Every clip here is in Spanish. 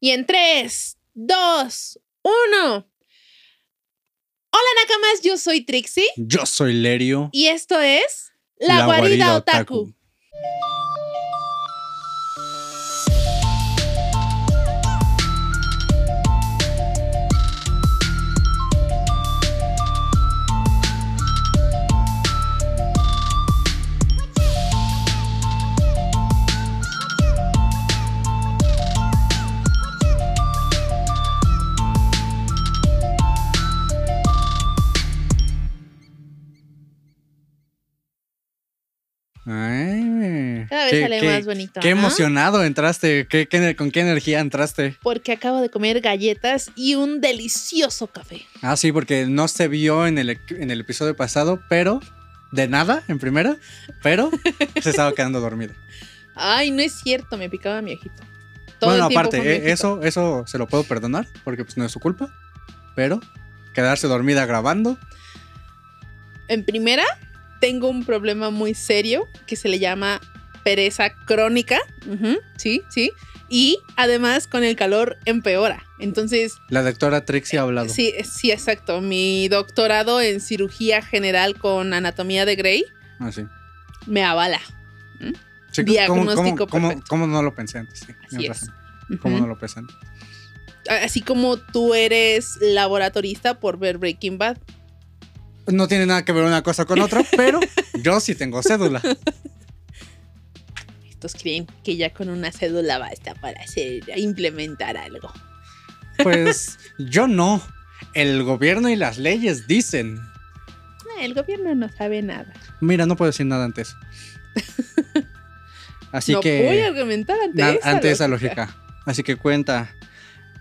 Y en 3, 2, 1. Hola Nakamas, yo soy Trixie. Yo soy Lerio. Y esto es La, Guarida, Otaku. Ay, Cada vez qué- sale qué- más bonito. Qué emocionado entraste. ¿Qué, qué- con qué energía entraste? Porque acabo de comer galletas y un delicioso café. Ah, sí, porque no se vio en el, en el episodio pasado, pero de nada en primera, pero se estaba quedando dormido. Ay, no es cierto, me picaba mi ojito. Todo bueno, el aparte, eh, ojito. eso, eso se lo puedo perdonar porque pues no es su culpa, pero quedarse dormida grabando. En primera, tengo un problema muy serio que se le llama pereza crónica. Sí, sí. Y además con el calor empeora. Entonces, La doctora Trixie ha hablado. sí, sí, exacto. Mi doctorado en cirugía general con anatomía de Grey Ah, sí. me avala. Sí, ¿cómo- Diagnóstico ¿cómo, cómo, perfecto. cómo no lo pensé antes? Sí, Así tienes es. razón. ¿Cómo no lo pensé antes? Así como tú eres laboratorista por ver Breaking Bad. No tiene nada que ver una cosa con otra, pero yo sí tengo cédula. Estos creen que ya con una cédula basta para hacer, implementar algo. Pues yo no. El gobierno y las leyes dicen. Ah, El gobierno no sabe nada. Mira, no puedo decir nada ante eso. Así no que. voy a argumentar ante, esa, ante esa lógica. Así que cuenta.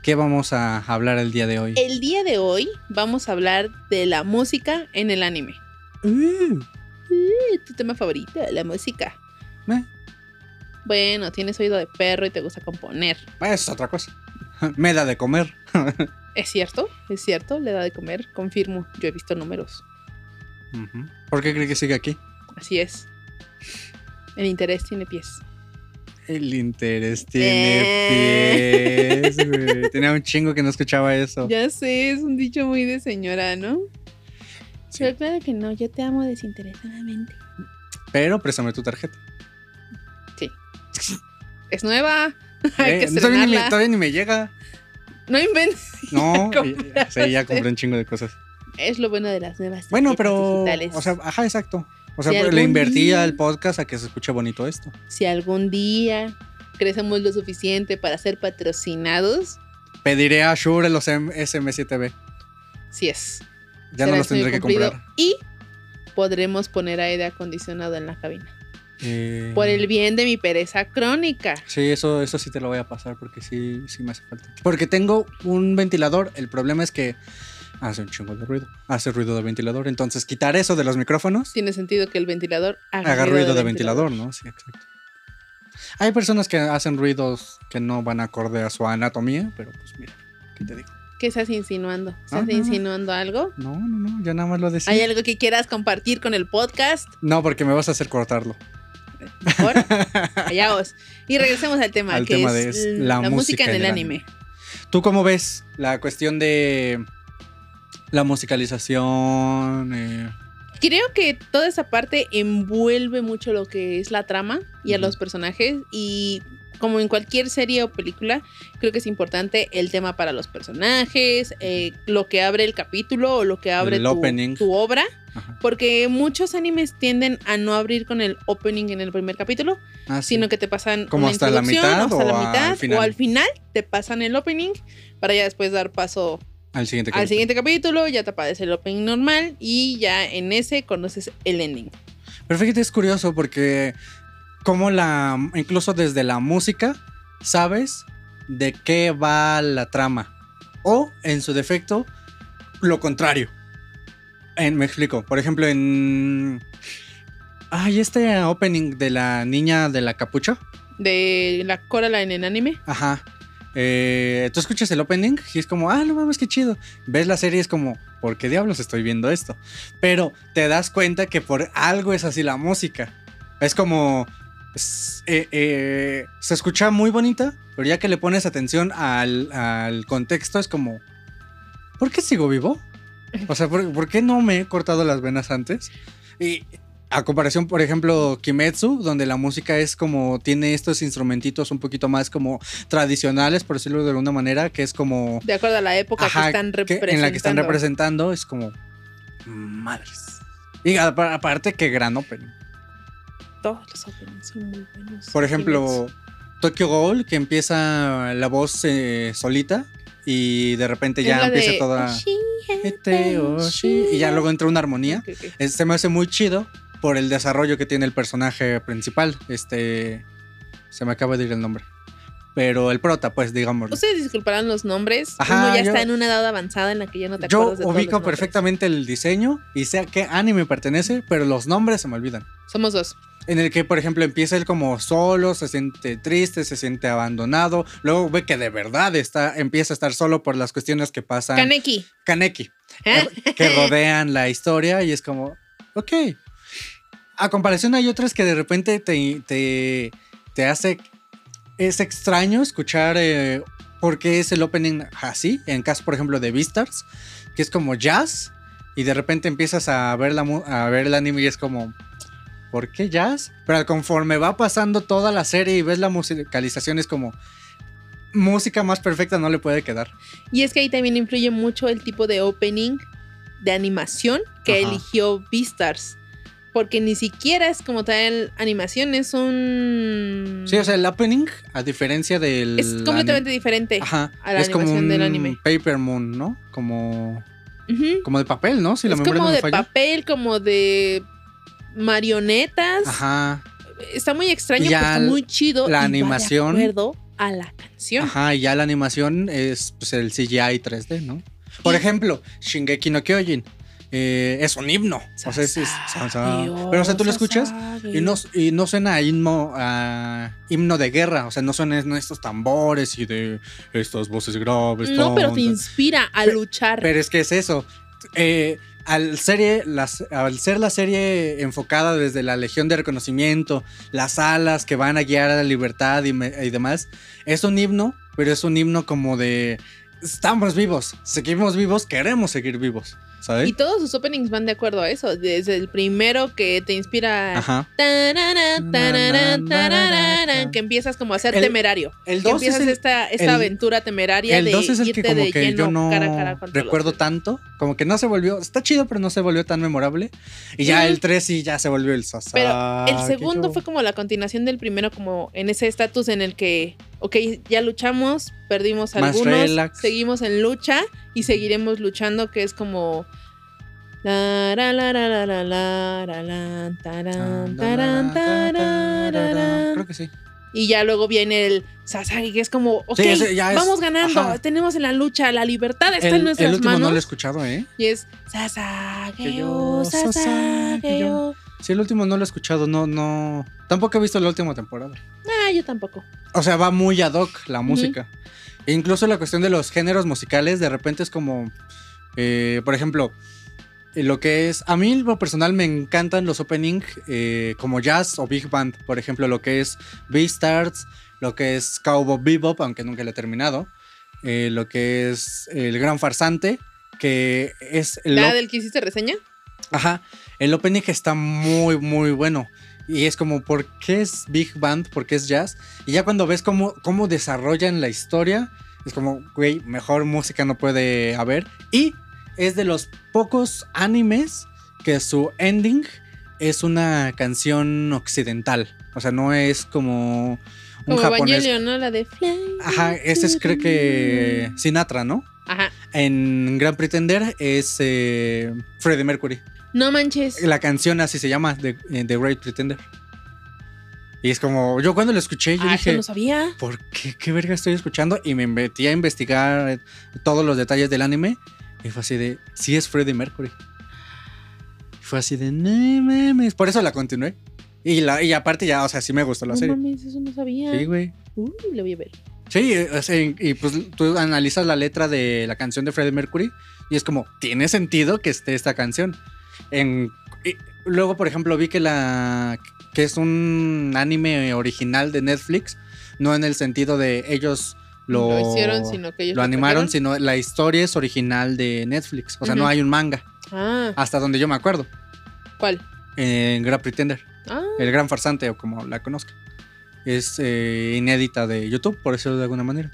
¿Qué vamos a hablar el día de hoy? El día de hoy vamos a hablar de la música en el anime. Uh, Uh, tu tema favorito, la música. eh, Bueno, tienes oído de perro y te gusta componer. es otra cosa. Me da de comer. ¿Es cierto? ¿Es cierto? Le da de comer. Confirmo. Yo he visto números. ¿Por qué cree que sigue aquí? Así es. El interés tiene pies. El interés tiene pies, güey. Tenía un chingo que no escuchaba eso. Ya sé, es un dicho muy de señora, ¿no? Sí. Pero claro que no, yo te amo desinteresadamente. Pero préstame tu tarjeta. Es nueva. Hay Eh, que todavía, ni me, estrenarla. todavía ni me llega. No inventes. No, sí, ya compré un chingo de cosas. Es lo bueno de las nuevas. Bueno, pero. digitales. O sea, ajá, exacto. O sea, Si le invertí al podcast a que se escuche bonito esto. si algún día crecemos lo suficiente para ser patrocinados, Pediré a Shure los M- SM7B. sí es. Ya Será no los tendré que comprar. Y podremos poner aire acondicionado en la cabina. Eh, Por el bien de mi pereza crónica. Sí, eso, eso sí te lo voy a pasar porque sí, sí me hace falta. Porque tengo un ventilador. El problema es que hace un chingo de ruido. Hace ruido de ventilador. Entonces, quitar eso de los micrófonos Tiene sentido que el ventilador haga, haga ruido de ventilador, ¿no? Sí, exacto. Hay personas que hacen ruidos que no van acorde a su anatomía, pero pues mira, ¿qué te digo? ¿Qué estás insinuando? ¿Estás Ah, no. insinuando algo? No, no, no, ya nada más lo decía. ¿Hay algo que quieras compartir con el podcast? No, porque me vas a hacer cortarlo. Mejor, callaos. Y regresemos al tema, Al que tema es, de la, la música en el anime. ¿Tú cómo ves la cuestión de la musicalización? eh, Creo que toda esa parte envuelve mucho lo que es la trama y a los personajes y como en cualquier serie o película, creo que es importante el tema para los personajes, eh, lo que abre el capítulo o lo que abre El tu, opening. tu obra, ajá. porque muchos animes tienden a no abrir con el opening en el primer capítulo, Ah, sí. sino que te pasan ¿Como una hasta la introducción, mitad hasta o la al mitad final? o al final te pasan el opening para ya después dar paso al siguiente al capítulo. siguiente capítulo, ya te aparece el opening normal y ya en ese conoces el ending. Pero fíjate, es curioso porque como la, incluso desde la música, sabes de qué va la trama. O, en su defecto, lo contrario. En- me explico. Por ejemplo, en... Ay, este opening de la niña de la capucha. De la Coraline en anime. Ajá. Eh, tú escuchas el opening y es como, ah, no mames, qué chido. Ves la serie y es como, ¿por qué diablos estoy viendo esto? Pero te das cuenta que por algo es así la música. Es como, eh, eh, se escucha muy bonita, pero ya que le pones atención al, al contexto es como, ¿por qué sigo vivo? O sea, ¿por, por qué no me he cortado las venas antes? Y a comparación, por ejemplo, Kimetsu, donde la música es como, tiene estos instrumentitos un poquito más como tradicionales, por decirlo de alguna manera, que es como... De acuerdo a la época Ajá, que están que- representando. en la que están representando, es como... Madres. Y apa- aparte que gran opening. Todos los openings son muy buenos. Por ejemplo, Tokyo Ghoul, que empieza la voz eh, solita y de repente ya empieza de toda... Oshi, oshi, y ya luego entra una armonía. Ok, ok. Es- se me hace muy chido por el desarrollo que tiene el personaje principal. Este. Se me acaba de ir el nombre. Pero el prota, pues, digámoslo. Ustedes disculparán los nombres. Ajá, Uno ya yo- está en una edad avanzada en la que ya no te Yo acuerdas los ubico perfectamente el diseño y sé a qué anime pertenece, pero los nombres se me olvidan. Somos dos. En el que, por ejemplo, empieza él como solo, se siente triste, se siente abandonado. Luego ve que de verdad está, empieza a estar solo por las cuestiones que pasan. Kaneki. Kaneki. ¿eh? que rodean la historia y es como, ok. A comparación hay otras que de repente te, te, te hace, es extraño escuchar eh, por qué es el opening así, en caso por ejemplo de Beastars, que es como jazz y de repente empiezas a ver, la, a ver el anime y es como, ¿por qué jazz? Pero conforme va pasando toda la serie y ves la musicalización es como... Música más perfecta no le puede quedar. Y es que ahí también influye mucho el tipo de opening de animación que Ajá. eligió Beastars. Porque ni siquiera es como tal animación, es un. Sí, o sea, el opening, a diferencia del. es completamente diferente Ajá. a la es como animación un del anime. Paper Moon, ¿no? Como. Como de papel, ¿no? Si la es memoria como no me de falla. papel, como de marionetas. Ajá. Está muy extraño, pero está muy chido. la y va animación- De acuerdo a la canción. Ajá, y ya la animación es pues, el CGI 3D, ¿no? Por ejemplo, Shingeki no Kyojin. Eh, es un himno. O sea, es, es- pero o sea, tú lo escuchas y no, y no suena a himno, a himno de guerra. O sea, no suenan estos tambores y de estas voces graves. No, pero te inspira a luchar. Pero es que es eso. Eh, al, serie, las- al ser la serie enfocada desde la Legión de Reconocimiento, las alas que van a guiar a la libertad y, me- y demás, es un himno, pero es un himno como de estamos vivos, seguimos vivos, queremos seguir vivos, ¿sabes? Y todos sus openings van de acuerdo a eso. Desde el primero que te inspira. Ajá. tarara, tarara, tarara, que empiezas como a ser El- temerario. El Que 2 es empiezas el, esta, esta el- aventura temeraria el de 2 es el irte que como de que lleno yo no cara los recuerdo tanto, como que no se volvió, está chido, pero no se volvió tan memorable. Y ya el 3 sí ya se volvió el Sasage. Pero el segundo yo- fue como la continuación del primero, como en ese estatus en el que, ok, ya luchamos, perdimos Más algunos, relax. seguimos en lucha y seguiremos luchando, que es como... Creo que sí. Y ya luego viene el Sasagi, que es como, ok, Sí, ese ya es- vamos ganando, ajá. tenemos en la lucha, la libertad está en nuestras el último manos. no lo he escuchado, ¿eh? Y es Sasage, yo, Sasage, Sasage, yo. Sí, el último no lo he escuchado, no, no. Tampoco he visto la última temporada. Ah, yo tampoco. O sea, va muy ad hoc la música. E incluso la cuestión de los géneros musicales, de repente es como. eh, por ejemplo, eh, lo que es. A mí, lo personal, me encantan los opening eh, como jazz o big band. Por ejemplo, lo que es Beastars, lo que es Cowboy Bebop, aunque nunca lo he terminado. eh, lo que es El Gran Farsante, que es el ¿La del que hiciste reseña? Ajá, el opening está muy, muy bueno. Y es como, ¿por qué es Big Band? ¿Por qué es jazz? Y ya cuando ves cómo, cómo desarrollan la historia, es como, güey, mejor música no puede haber. Y es de los pocos animes que su ending es una canción occidental. O sea, no es como un Como japonés. Evangelion, ¿no? La de Fly. Ajá, ese es creo que Sinatra, ¿no? Ajá. En Gran Pretender es eh, Freddie Mercury. No manches. La canción así se llama, The, eh, The Great Pretender. Y es como, yo cuando lo escuché, yo Ah, dije, no sabía. ¿por qué? ¿Qué verga estoy escuchando? Y me metí a investigar todos los detalles del anime. Y fue así de, sí es Freddie Mercury. Y fue así de, no mames. Por eso la continué. Y, la, y aparte ya, o sea, sí me gustó la no serie. mames, eso no sabía. Sí, güey. Uy, lo voy a ver. Sí, eh, o sea, y, y pues tú analizas la letra de la canción de Freddie Mercury y es como, tiene sentido que esté esta canción. En, y luego, por ejemplo, vi que la que es un anime original de Netflix no en el sentido de ellos lo, Lo hicieron, sino que ellos lo lo animaron, sino la historia es original de Netflix. O sea, no hay un manga, Ah, hasta donde yo me acuerdo, ¿cuál? en Gran Pretender, Ah, el Gran Farsante o como la conozca. Es eh, inédita de YouTube, por decirlo de alguna manera.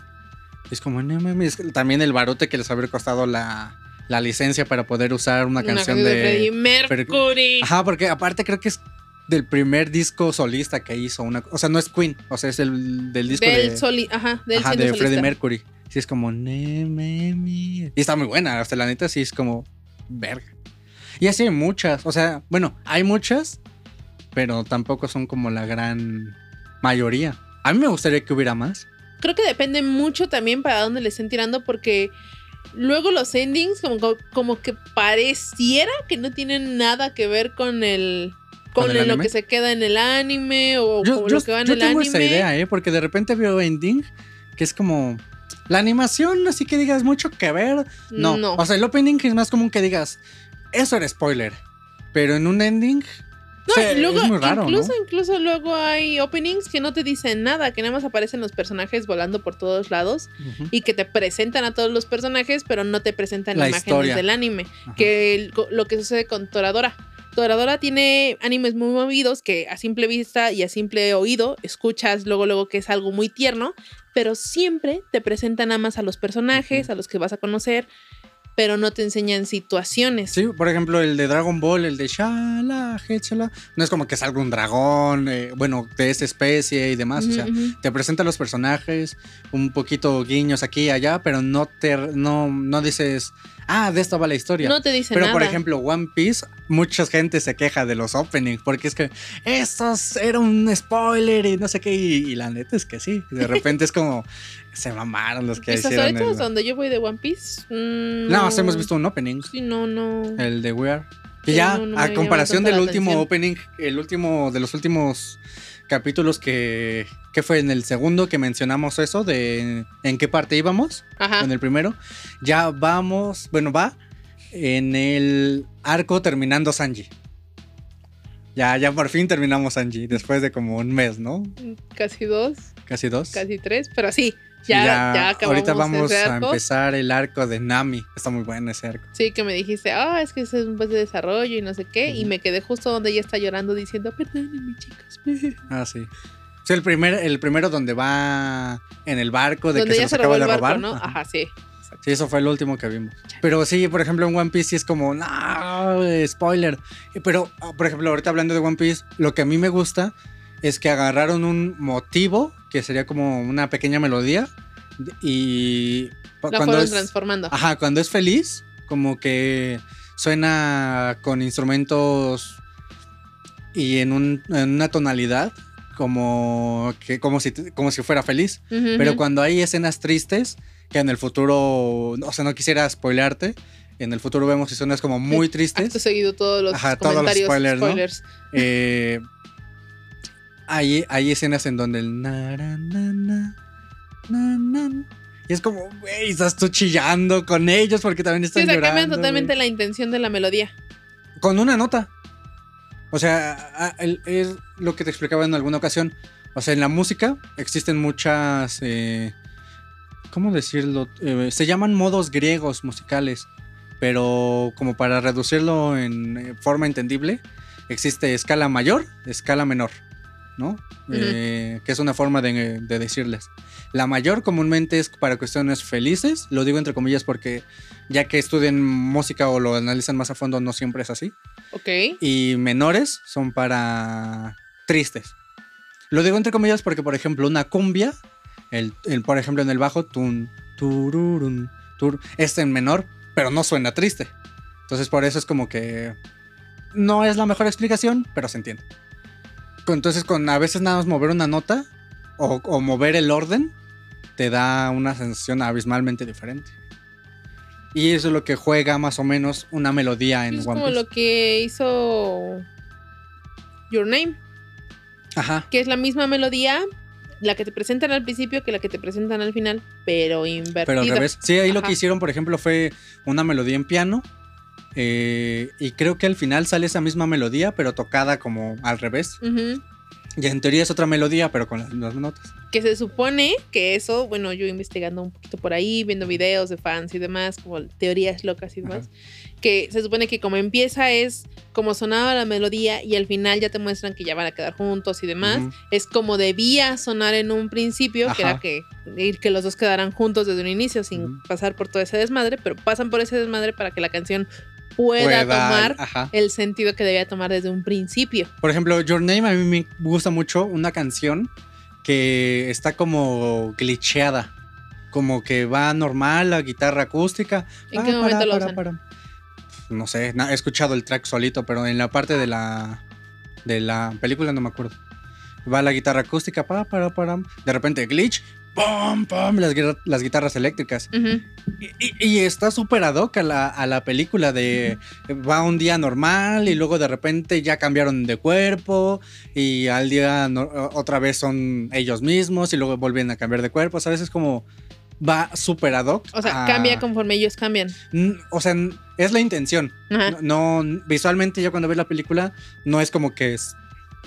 Es como, no mames, también el barote que les habría costado la, la licencia para poder usar una, canción de... Freddie Mercury. Ajá, porque aparte creo que es del primer disco solista que hizo una, o sea, no es Queen, o sea, es el del disco del de, soli, ajá, del ajá, de Freddie. Mercury. Sí es como "Ne, me, mi". y está muy buena, hasta la neta sí es como verga. Y así hay muchas, o sea, bueno, hay muchas, pero tampoco son como la gran mayoría. A mí me gustaría que hubiera más. Creo que depende mucho también para dónde le estén tirando porque luego los endings como, como que pareciera que no tienen nada que ver con el con, ¿Con el el- lo que se queda en el anime o Yo, con yo- lo que va en yo el tengo anime. esa idea, ¿eh? Porque de repente veo ending que es como la animación, así que digas mucho que ver. No. No. O sea, el opening es más común que digas, eso era spoiler. Pero en un ending. No, o sea, y luego, es muy raro, incluso, ¿no? incluso luego hay openings que no te dicen nada, que nada más aparecen los personajes volando por todos lados y que te presentan a todos los personajes, pero no te presentan La imágenes historia. del anime. Ajá. Que el- lo que sucede con Toradora. Toradora tiene animes muy movidos que a simple vista y a simple oído escuchas luego luego que es algo muy tierno, pero siempre te presentan nada más a los personajes, a los que vas a conocer, pero no te enseñan situaciones. Sí, por ejemplo, el de Dragon Ball, el de Shala, Hetchala, no es como que salga un dragón, eh, bueno, de esa especie y demás. o sea, te presenta los personajes, un poquito guiños aquí y allá, pero no te no, no dices, ah, de esto va la historia. No te dicen Pero nada. por ejemplo, One Piece, mucha gente se queja de los openings porque es que estos era un spoiler y no sé qué. Y, y la neta es que sí. De repente es como se mamaron los que hicieron. ahorita el- donde yo voy de One Piece. mm, No, sí hemos visto un opening, Sí, no, no. el de We Are. Que Sí, ya, no, no a comparación del último atención. opening, el último de los últimos capítulos que, que fue en el segundo que mencionamos eso, de en qué parte íbamos. Ajá. en el primero. Ya vamos, bueno, va en el arco terminando Sanji. Ya, ya por fin terminamos Sanji, después de como un mes, ¿no? Casi dos, Casi dos. casi tres, pero sí. Ya, ya, acabamos ahorita vamos ese a empezar el arco de Nami. Está muy bueno ese arco. Sí, que me dijiste, ah, es que ese es un buen de desarrollo y no sé qué. Y me quedé justo donde ella está llorando diciendo, perdónenme, chicos. Ah, sí. Sí, el, primer, el primero donde va en el barco de donde que se se los robó acaba de barco, robar. ¿no? Ajá. Ajá, sí. Sí, eso fue el último que vimos. Pero sí, por ejemplo, en One Piece sí es como, no, spoiler. Pero, ah, por ejemplo, ahorita hablando de One Piece, lo que a mí me gusta es que agarraron un motivo, que sería como una pequeña melodía, y La cuando fueron es, transformando. ajá, cuando es feliz, como que suena con instrumentos y en, un- en una tonalidad como que como si como si fuera feliz. Pero cuando hay escenas tristes, que en el futuro, o sea, no quisiera spoilearte, en el futuro vemos escenas como muy Acto tristes. seguido todos los Ajá, todos los comentarios spoilers, ¿no? eh, hay, hay escenas en donde el na, ra, na, na, na, na, y es como, güey, estás tú chillando con ellos porque también Sí, están o sea, llorando. cambian totalmente la intención de la melodía. Con una nota. O sea, es lo que te explicaba en alguna ocasión. O sea, en la música existen muchas. eh, ¿Cómo decirlo? Eh, se llaman modos griegos musicales. Pero como para reducirlo en eh, forma entendible, existe escala mayor, escala menor. ¿No? Eh, que es una forma de, de decirles. La mayor comúnmente es para cuestiones felices. Lo digo entre comillas porque ya que estudian música o lo analizan más a fondo, no siempre es así Ok. y menores son para tristes. Lo digo entre comillas porque, por ejemplo, una cumbia, el, el, por ejemplo, en el bajo, tun, tururun, tur, es en menor, pero no suena triste. Entonces, por eso es como que no es la mejor explicación, pero se entiende. Entonces, con a veces nada más mover una nota o, o mover el orden, te da una sensación abismalmente diferente. Y eso es lo que juega más o menos una melodía en es One como Piece. lo que hizo Your Name, Ajá. que es la misma melodía, la que te presentan al principio que la que te presentan al final, pero invertida. Pero al revés. Sí, ahí lo que hicieron, por ejemplo, fue una melodía en piano. Eh, y creo que al final sale esa misma melodía, pero tocada como al revés. Ujú. Y en teoría es otra melodía, pero con las mismas notas. Que se supone que eso, bueno, yo investigando un poquito por ahí, viendo videos de fans y demás, como teorías locas y demás, que se supone que como empieza es como sonaba la melodía y al final ya te muestran que ya van a quedar juntos y demás, Ujú. es como debía sonar en un principio, que Ajá. era que, que los dos quedaran juntos desde un inicio sin Ujú. pasar por todo ese desmadre, pero pasan por ese desmadre para que la canción pueda, Pueda- tomar ajá. el sentido que debía tomar desde un principio. Por ejemplo, Your Name a mí me gusta mucho una canción que está como glitcheada. Como que va normal, la guitarra acústica. ¿En Ah, qué momento para, lo para, usan? para. No sé, he escuchado el track solito, pero en la parte de la de la película no me acuerdo. Va la guitarra acústica, para, para, para. De repente glitch, pum, pum, las, guitar- las guitarras eléctricas. Y, y- y está súper ad hoc a la, a la película de va un día normal y luego de repente ya cambiaron de cuerpo y al día no- otra vez son ellos mismos y luego vuelven a cambiar de cuerpo, ¿sabes? Es como va súper ad hoc. O sea, a- cambia conforme ellos cambian. O sea, es la intención. Ajá. No, no- visualmente ya cuando ves la película no es como que es-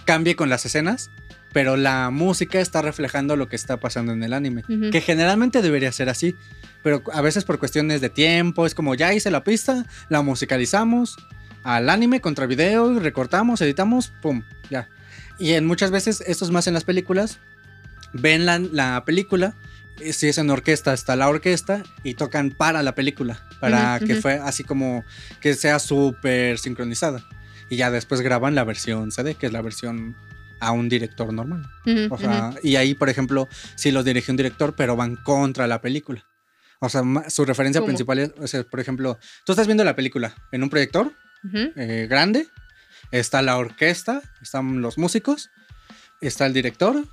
cambie con las escenas, pero la música está reflejando lo que está pasando en el anime. Que generalmente debería ser así. Pero a veces por cuestiones de tiempo, es como ya hice la pista, la musicalizamos al anime contra video, recortamos, editamos, pum, ya. Y en muchas veces, esto es más en las películas, ven la, la película, eh, si es en orquesta, está la orquesta y tocan para la película, para que fue así como que sea súper sincronizada. Y ya después graban la versión CD, que es la versión a un director normal. O sea, y ahí, por ejemplo, sí los dirige un director, pero van contra la película. O sea, su referencia ¿Cómo? principal es, o sea, por ejemplo, tú estás viendo la película en un proyector eh, grande, está la orquesta, están los músicos, está el director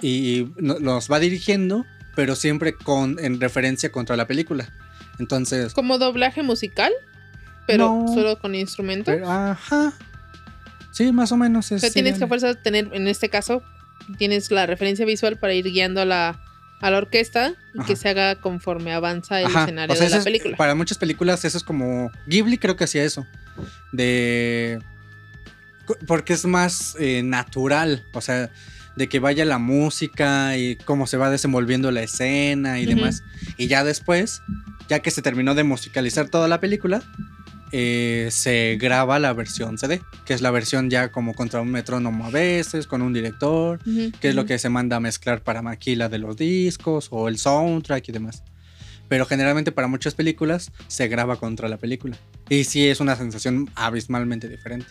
y los va dirigiendo, pero siempre con en referencia contra la película. Entonces, Como doblaje musical, pero No. solo con instrumento. pero- ajá. Sí, más o menos o es sea, tienes que a fuerza tener, en este caso, tienes la referencia visual para ir guiando a la, a la orquesta y que se haga conforme avanza el Ajá, escenario o sea, de la es- película. Para muchas películas eso es como... Ghibli creo que hacía eso. De... Porque es más eh, natural. O sea, de que vaya la música y cómo se va desenvolviendo la escena y demás. Y ya después, ya que se terminó de musicalizar toda la película, eh, se graba la versión CD, que es la versión ya como contra un metrónomo a veces, con un director Ujú, que es lo ujú. que se manda a mezclar para maquila de los discos o el soundtrack y demás. Pero generalmente para muchas películas se graba contra la película. Y sí es una sensación abismalmente diferente.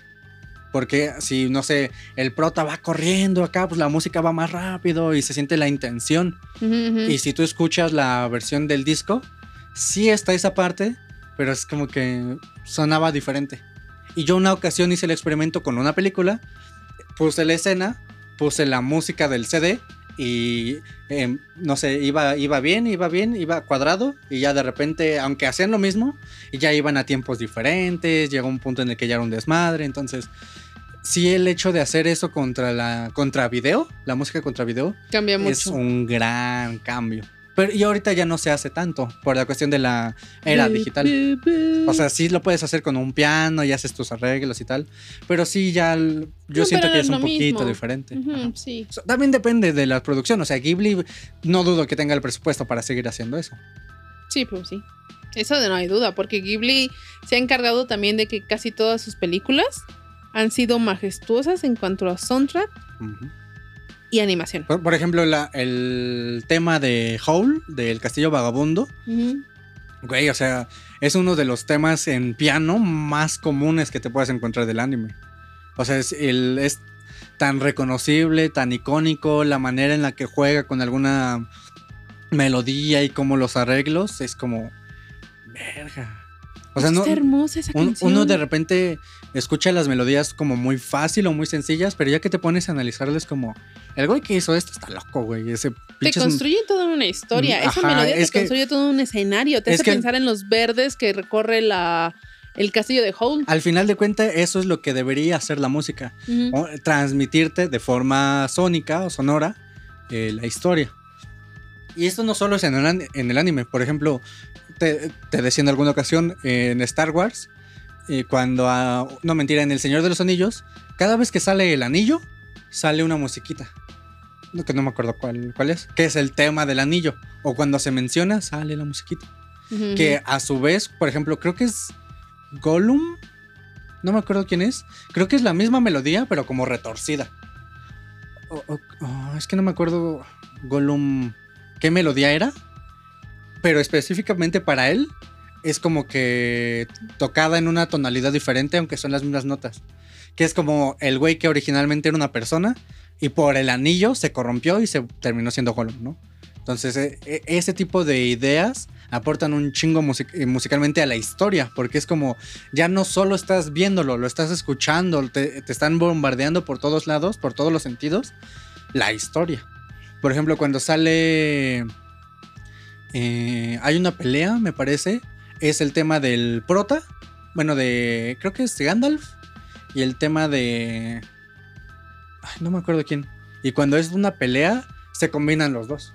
Porque si, no sé, el prota va corriendo acá, pues la música va más rápido y se siente la intención. Ujú, ujú. Y si tú escuchas la versión del disco, sí está esa parte, pero es como que sonaba diferente. Y yo una ocasión hice el experimento con una película, puse la escena, puse la música del CD y em, no sé, iba, iba bien, iba bien, iba cuadrado y ya de repente, aunque hacían lo mismo, ya iban a tiempos diferentes, llegó un punto en el que ya era un desmadre, entonces sí el hecho de hacer eso contra la contra video, la música contra video, Cambia es mucho. un gran cambio. Pero y ahorita ya no se hace tanto por la cuestión de la era digital. O sea, sí lo puedes hacer con un piano y haces tus arreglos y tal, pero sí ya yo No, siento que es es un poquito mismo. diferente. Sí. También depende de la producción, o sea, Ghibli no dudo que tenga el presupuesto para seguir haciendo eso. Sí, pues sí. Eso de no hay duda, porque Ghibli se ha encargado también de que casi todas sus películas han sido majestuosas en cuanto a soundtrack Ujú. Y animación. Por, por ejemplo, la- el tema de Howl, del Castillo Vagabundo. Güey, o sea, es uno de los temas en piano más comunes que te puedes encontrar del anime. O sea, es, el, es tan reconocible, tan icónico, la manera en la que juega con alguna melodía y como los arreglos, es como... Verga. O sea, no, Está hermosa esa un- canción. uno de repente escucha las melodías como muy fácil o muy sencillas, pero ya que te pones a analizarles como... El güey que hizo esto está loco, güey. Ese Te construye toda una historia. Esa melodía es te que- construye todo un escenario. Te es hace que- pensar en los verdes que recorre la, el castillo de Howl. Al final de cuentas, eso es lo que debería hacer la música. O transmitirte de forma sónica o sonora eh, la historia. Y esto no solo es en el, an- en el anime, por ejemplo, te, te decía en alguna ocasión en Star Wars, eh, cuando, a- no mentira, en El Señor de los Anillos, cada vez que sale el anillo, sale una musiquita. No, que no me acuerdo cuál, cuál es. Que es el tema del anillo. O cuando se menciona, sale la musiquita. Que a su vez, por ejemplo, creo que es Gollum. No me acuerdo quién es. Creo que es la misma melodía, pero como retorcida. Oh, es que no me acuerdo Gollum qué melodía era. Pero específicamente para él es como que tocada en una tonalidad diferente, aunque son las mismas notas. Que es como el güey que originalmente era una persona y por el anillo se corrompió y se terminó siendo Gollum, ¿no? Entonces, e- e- ese tipo de ideas aportan un chingo eh, musicalmente a la historia, porque es como, ya no solo estás viéndolo, lo estás escuchando, te, te están bombardeando por todos lados, por todos los sentidos, la historia. Por ejemplo, cuando sale... eh, hay una pelea, me parece, es el tema del prota, bueno, de... creo que es Gandalf, y el tema de... Ay, no me acuerdo quién. Y cuando es una pelea, se combinan los dos.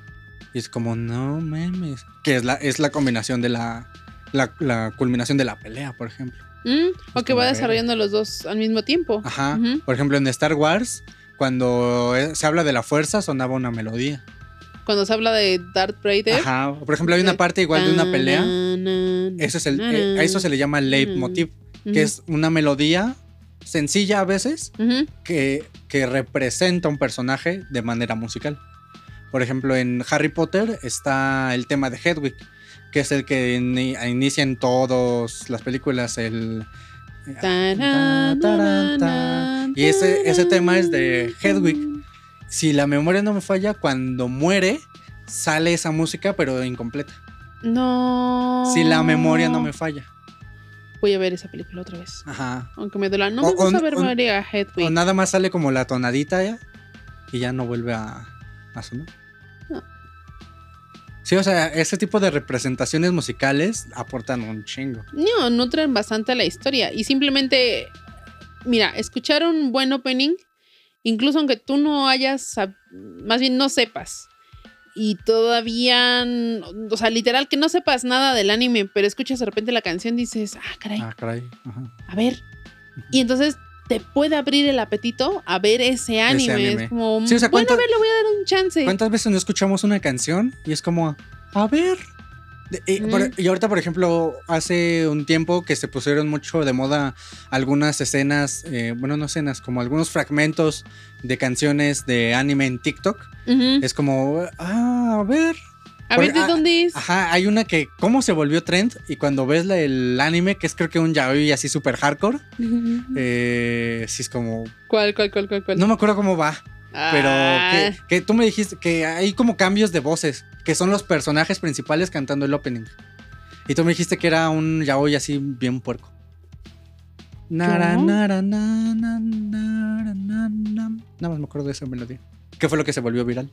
Y es como, no memes. Que es la, es la combinación de la, la, la culminación de la pelea, por ejemplo. Mm, o que va ver. desarrollando los dos al mismo tiempo. Ajá. Por ejemplo, en Star Wars, cuando eh, se habla de la fuerza, sonaba una melodía. Cuando se habla de Darth Vader. Ajá. Por ejemplo, hay una parte igual de una pelea. Eso es el, eh, a eso se le llama leitmotiv, Ujú. que es una melodía sencilla a veces, que, que representa un personaje de manera musical. Por ejemplo, en Harry Potter está el tema de Hedwig, que es el que ini- inicia en todas las películas. El, Tarán, Tarán, tarán. Y ese, ese tema es de Hedwig. Si la memoria no me falla, cuando muere, sale esa música, pero incompleta. No. Si la memoria no me falla. Voy a ver esa película otra vez. Ajá. Aunque me duela. No O- me gusta o- ver o- María Hedwig. O nada más sale como la tonadita ya y ya no vuelve a, a sonar. No. Sí, o sea, ese tipo de representaciones musicales aportan un chingo. No, nutren bastante a la historia. Y simplemente, mira, escuchar un buen opening, incluso aunque tú no hayas, más bien no sepas, y todavía, o sea, literal que no sepas nada del anime, pero escuchas de repente la canción, dices, ah, caray, Ah, caray. Ajá. a ver. Y entonces te puede abrir el apetito a ver ese anime. anime. Es como, Sí, o sea, bueno, a ¿cuántas- ver, le voy a dar un chance. ¿Cuántas veces no escuchamos una canción y es como, a ver? Y, por- y ahorita, por ejemplo, hace un tiempo que se pusieron mucho de moda algunas escenas, eh, bueno, no escenas, como algunos fragmentos de canciones de anime en TikTok. Es como, ah, a ver. A ver, ¿de ah, dónde es? Ajá, hay una que, ¿cómo se volvió trend? Y cuando ves la- el anime, que es creo que un yaoi así súper hardcore, eh, sí es como, ¿Cuál, cuál, cuál, cuál, cuál? no me acuerdo cómo va. Pero Ah, que, que tú me dijiste que hay como cambios de voces, que son los personajes principales cantando el opening. Y tú me dijiste que era un yaoi así bien puerco. Nara, nara, na, na, nara, na, na. Nada más me acuerdo de esa melodía. ¿Qué fue lo que se volvió viral?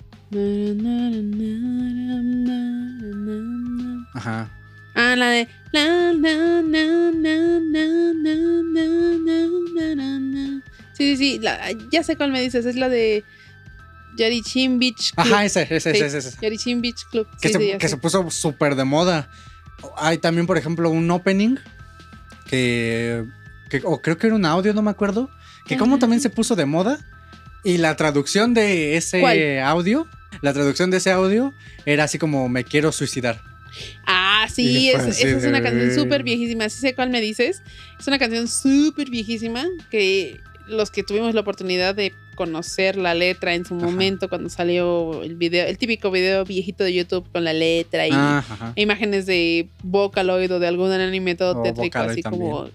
Ajá. Ah, la de. Sí, sí, sí. La, ya sé cuál me dices. Es la de Yarichin Beach Club. Ajá, ese, ese, ese. ese. Yarichin Beach Club. Que, se, que se, puso súper de moda. Hay también, por ejemplo, un opening que. que o creo que era un audio, no me acuerdo. Que como también se puso de moda. Y la traducción de ese audio. La traducción de ese audio era así como me quiero suicidar. Ah, sí, esa es una canción súper viejísima. Sí sé cuál me dices. Es una canción súper viejísima que los que tuvimos la oportunidad de conocer la letra en su Ajá. momento cuando salió el video, el típico video viejito de YouTube con la letra y Ah, e imágenes de Vocaloid o de algún anime todo O tétrico, Vocaloid así también. como.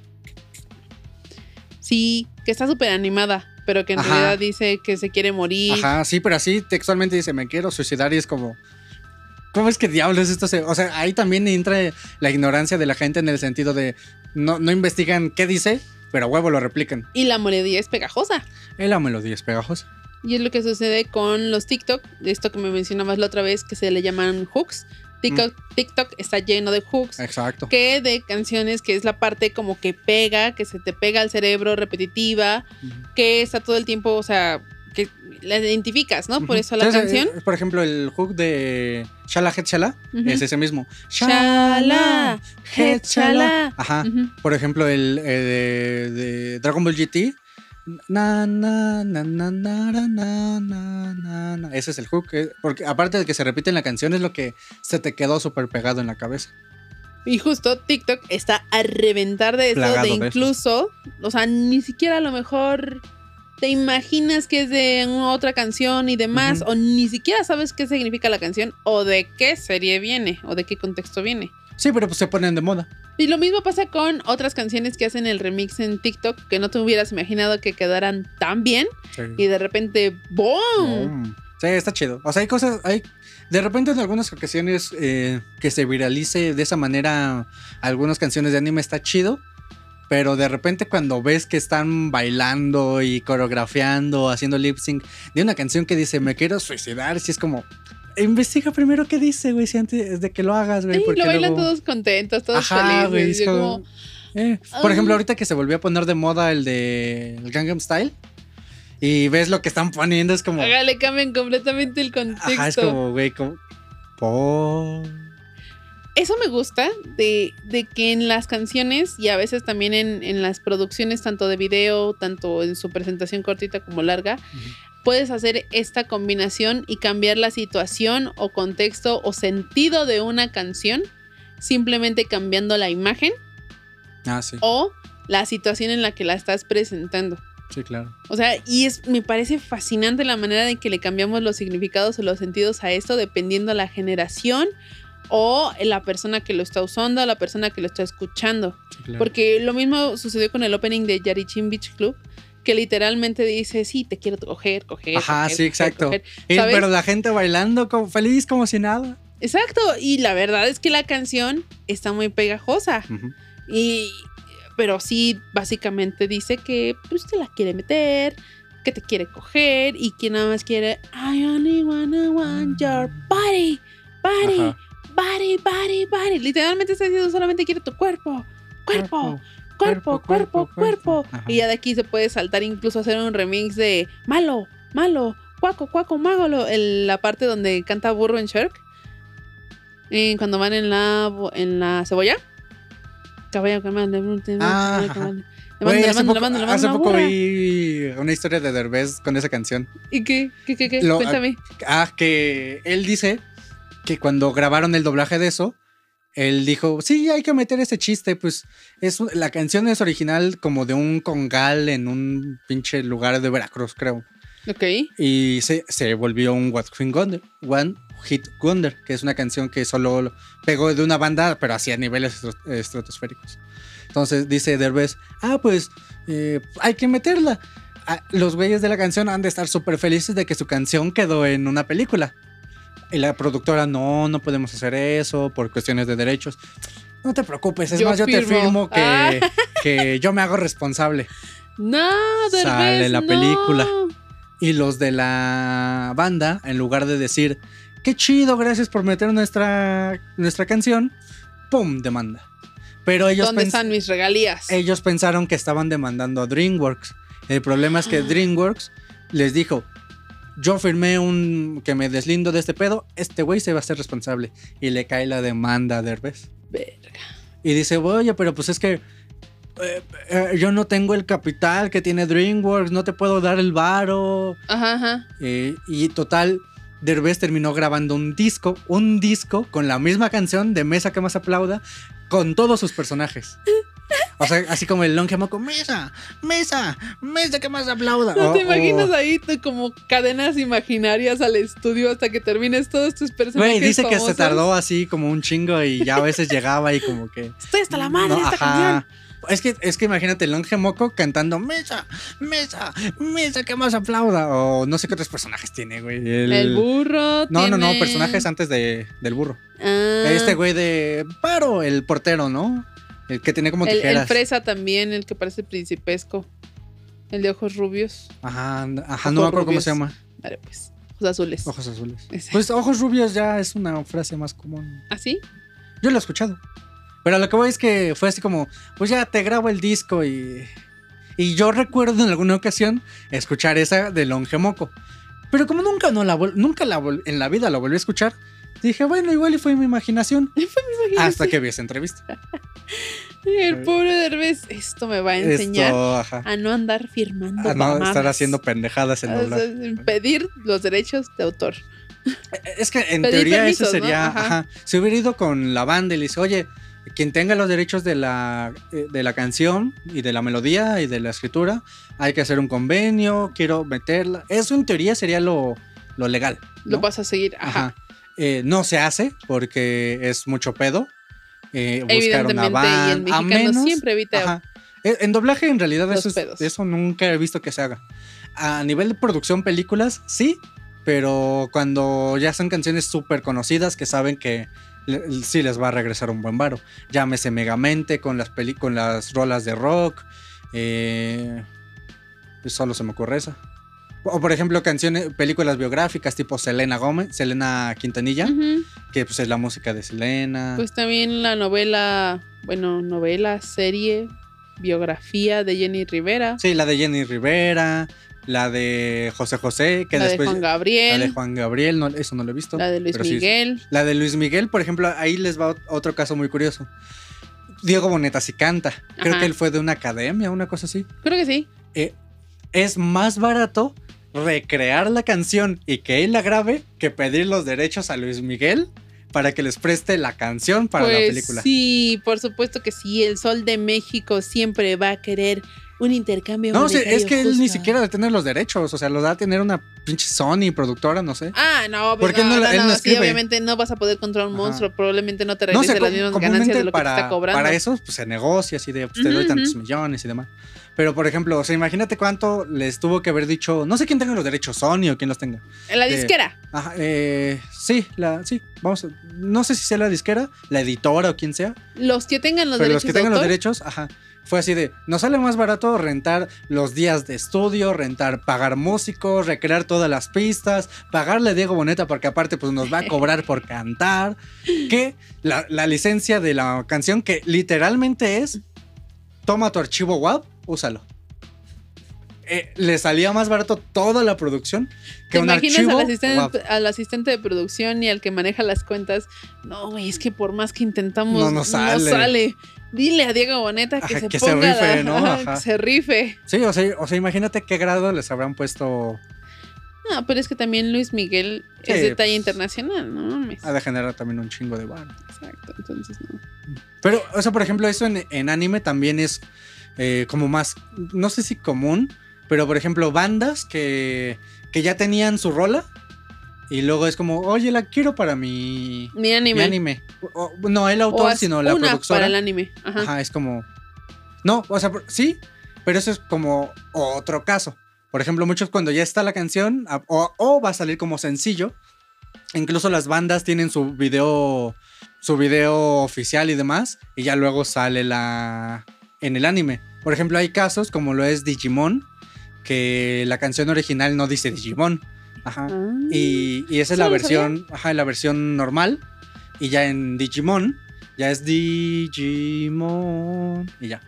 Sí, que está súper animada, pero que en Ajá. realidad dice que se quiere morir. Ajá, sí, pero así textualmente dice me quiero suicidar y es como. ¿Cómo es que diablos esto se.? O sea, ahí también entra la ignorancia de la gente en el sentido de. No, no investigan qué dice, pero a huevo lo replican. Y la melodía es pegajosa. Es la melodía es pegajosa. Y es lo que sucede con los TikTok, de esto que me mencionabas la otra vez, que se le llaman hooks. TikTok, TikTok está lleno de hooks. Exacto. Que de canciones que es la parte como que pega, que se te pega al cerebro, repetitiva, que está todo el tiempo, o sea, que la identificas, ¿no? Por eso la canción. Eh, por ejemplo, el hook de Shala Het Shala es ese mismo. Shala Het Shala. Ajá. Por ejemplo, el eh, de, Dragon Ball GT. Na, na, na, na, na, na, na, na, Ese es el hook. Eh, porque aparte de que se repite en la canción, es lo que se te quedó súper pegado en la cabeza. Y justo TikTok está a reventar de eso, de incluso, o sea, ni siquiera a lo mejor te imaginas que es de otra canción y demás, Ujú. o ni siquiera sabes qué significa la canción, o de qué serie viene, o de qué contexto viene. Sí, pero pues se ponen de moda. Y lo mismo pasa con otras canciones que hacen el remix en TikTok, que no te hubieras imaginado que quedaran tan bien, Sí. y de repente, ¡boom! Mm. Sí, está chido. O sea, hay cosas, hay de repente en algunas ocasiones eh, que se viralice de esa manera algunas canciones de anime está chido, pero de repente cuando ves que están bailando y coreografiando, haciendo lip sync de una canción que dice me quiero suicidar, si es como investiga primero qué dice, güey, si antes de que lo hagas, güey, porque lo bailan luego- todos contentos, todos Ajá, güey, felices. como- como, Eh, Por Ah. ejemplo, ahorita que se volvió a poner de moda el de el Gangnam Style y ves lo que están poniendo es como Haga, le cambian completamente el contexto. Ajá, es como, güey, como. Por. Eso me gusta de, de que en las canciones y a veces también en, en las producciones, tanto de video, tanto en su presentación cortita como larga, puedes hacer esta combinación y cambiar la situación o contexto o sentido de una canción simplemente cambiando la imagen Ah, sí. o la situación en la que la estás presentando. Sí, claro. O sea, y es, me parece fascinante la manera en que le cambiamos los significados o los sentidos a esto dependiendo la generación o la persona que lo está usando, la persona que lo está escuchando. Sí, claro. Porque lo mismo sucedió con el opening de Yarichin Beach Club, que literalmente dice, sí, te quiero coger, coger. Ajá, coger, sí, exacto. coger". Y- ¿sabes? pero la gente bailando como feliz como si nada. Exacto, y la verdad es que la canción está muy pegajosa. Y, pero sí, básicamente dice que pues te la quiere meter, que te quiere coger y que nada más quiere I only wanna want your body, body, Ajá. Body, body, body. Literalmente está diciendo solamente quiere tu cuerpo, cuerpo, cuerpo, cuerpo, cuerpo. Y ya de aquí se puede saltar incluso hacer un remix de malo, malo, cuaco, cuaco, mágolo, el- la parte donde canta burro en Shark. Eh, cuando van en la en la cebolla. Caballo que manda, Ah, le hace mando, le poco, mando, le mando hace una poco burra. vi una historia de Derbez con esa canción. ¿Y qué? ¿Qué, qué, qué? Lo- Cuéntame. Ah, que él dice que cuando grabaron el doblaje de eso, él dijo, sí, hay que meter ese chiste, pues es la canción es original como de un congal en un pinche lugar de Veracruz, creo. Ok. Y se, se volvió un One Hit Wonder, One Hit Wonder, que es una canción que solo lo- pegó de una banda, pero así a niveles estratosféricos. Entonces dice Derbez, ah, pues eh, hay que meterla. Ah, los güeyes de la canción han de estar súper felices de que su canción quedó en una película. Y la productora, no, no podemos hacer eso por cuestiones de derechos. No te preocupes, es Yo más, yo te firmo. que, Ah. que yo me hago responsable. No, Derbez, Sale la no. película. Y los de la banda, en lugar de decir, qué chido, gracias por meter nuestra, nuestra canción, ¡pum! demanda. Pero ellos, ¿Dónde están mis regalías? ellos pensaron que estaban demandando a DreamWorks. El problema es que DreamWorks les dijo, yo firmé un que me deslindo de este pedo, este güey se va a ser responsable. Y le cae la demanda a Derbez. Verga. Y dice, oye, pero pues es que eh, eh, yo no tengo el capital que tiene DreamWorks, no te puedo dar el varo. Ajá, ajá. Eh, y total, Derbez terminó grabando un disco, un disco con la misma canción de Mesa que más aplauda, con todos sus personajes. O sea, así como el longe moco, Mesa, Mesa, Mesa que más aplauda. ¿No te imaginas o- ahí tú como cadenas imaginarias al estudio hasta que termines todos tus personajes Güey, dice que se tardó así como un chingo y ya a veces llegaba y como que... Estoy hasta la madre No, esta ajá. canción. Es que, es que imagínate el longe moco cantando Mesa, Mesa, Mesa que más aplauda. O no sé qué otros personajes tiene, güey. El, El burro. No, no, no, personajes antes de, del burro. Ah, Este güey de Paro, el portero, ¿no? El que tiene como tijeras. el fresa también, el que parece principesco. El de ojos rubios. Ajá, ajá, Ojos no me acuerdo cómo se llama. Vale, pues. Ojos azules. Ojos azules. Pues ojos rubios ya es una frase más común. ¿Así? Yo lo he escuchado. Pero lo que voy es que fue así como, pues ya te grabo el disco y. Y yo recuerdo en alguna ocasión escuchar esa de Longe Moco. Pero como nunca, no la nunca la en la vida la volví a escuchar, dije, bueno, igual y fue mi imaginación. Fue mi imaginación. Hasta que vi esa entrevista. El pobre Derbez, esto me va a enseñar Esto, a no andar firmando A no estar haciendo pendejadas en O sea, pedir los derechos de autor. Es que en Pedir teoría permisos, ¿no? sería, Ajá. ajá. Si hubiera ido con la banda y le dice, oye, quien tenga los derechos de la, eh, de la canción y de la melodía y de la escritura, hay que hacer un convenio, quiero meterla. Eso en teoría sería lo, lo legal. Lo vas a seguir. Ajá. Ajá. Eh, no se hace porque es mucho pedo. eh, buscar una y banda. a menos- siempre evita. Ajá. Eh, En doblaje, en realidad, eso, es- eso nunca he visto que se haga. A nivel de producción, películas, sí, pero cuando ya son canciones súper conocidas que saben que le- sí les va a regresar un buen varo. Llámese Megamente con las, peli con las rolas de rock. eh, pues solo se me ocurre esa. O por ejemplo, canciones, películas biográficas tipo Selena Gómez, Selena Quintanilla, que pues es la música de Selena. Pues también la novela, bueno, novela, serie, biografía de Jenny Rivera. Sí, la de Jenny Rivera, la de José José, que la después de Juan la Gabriel. de Juan Gabriel, no, eso no lo he visto. la de Luis sí- Miguel. la de Luis Miguel, por ejemplo, ahí les va ot- otro caso muy curioso. Diego Boneta sí canta. Creo Ajá. que él fue de una academia, una cosa así. Creo que sí. Eh, es más barato recrear la canción y que él la grabe que pedir los derechos a Luis Miguel para que les preste la canción para pues la película. sí, por supuesto que sí. El Sol de México siempre va a querer un intercambio. No, sí, monetario es que él ni siquiera de tener los derechos, o sea, los da a tener una pinche Sony productora, no sé. Ah, no, ¿Por qué no, no no, él no sí, obviamente no vas a poder controlar un Ajá. monstruo, probablemente no te No regrese sé, las mismas ganancias de lo que te para, está cobrando. para eso pues, se negocia así de pues, te doy tantos millones y demás. Pero por ejemplo, o sea, imagínate cuánto les tuvo que haber dicho, no sé quién tenga los derechos, Sony o quién los tenga. En la de- disquera. Ajá, eh, sí, la, sí, vamos, a- no sé si sea la disquera, la editora o quien sea, Los que tengan los pero derechos los que tengan de los derechos, ajá, fue así de, nos sale más barato rentar los días de estudio, rentar, pagar músicos, recrear todas las pistas, pagarle a Diego Boneta porque aparte pues nos va a cobrar por cantar, que la, la licencia de la canción que literalmente es, toma tu archivo WAV, úsalo. Eh, le salía más barato toda la producción que ¿Te un imaginas archivo al asistente, WAV. al asistente de producción y al que maneja las cuentas? No, güey, es que por más que intentamos, No no, sale. sale. Dile a Diego Boneta que Ajá, se que se ponga rife, la- ¿no? Ajá. que se rife. Sí, o sea, o sea, imagínate qué grado les habrán puesto No, pero es que también Luis Miguel Sí, es de talla pues, internacional, ¿no? mames. ha de generar también un chingo de bar. Exacto, entonces no. Pero, o sea, por ejemplo, eso en, en anime también es eh, como más, no sé si común, pero por ejemplo, bandas que, que ya tenían su rola y luego es como, oye, la quiero para mi, anime. mi anime. O- o- no el autor, sino la una productora. para el anime. Ajá. Ajá, es como. No, o sea, sí, pero eso es como otro caso. Por ejemplo, muchos cuando ya está la canción o, o va a salir como sencillo, incluso las bandas tienen su video, su video oficial y demás, y ya luego sale la en el anime. Por ejemplo, hay casos como lo es Digimon, que la canción original no dice Digimon. Ajá. Ah. Y, y esa es la versión, ajá, la versión normal. Y ya en Digimon, ya es Digimon. Y ya.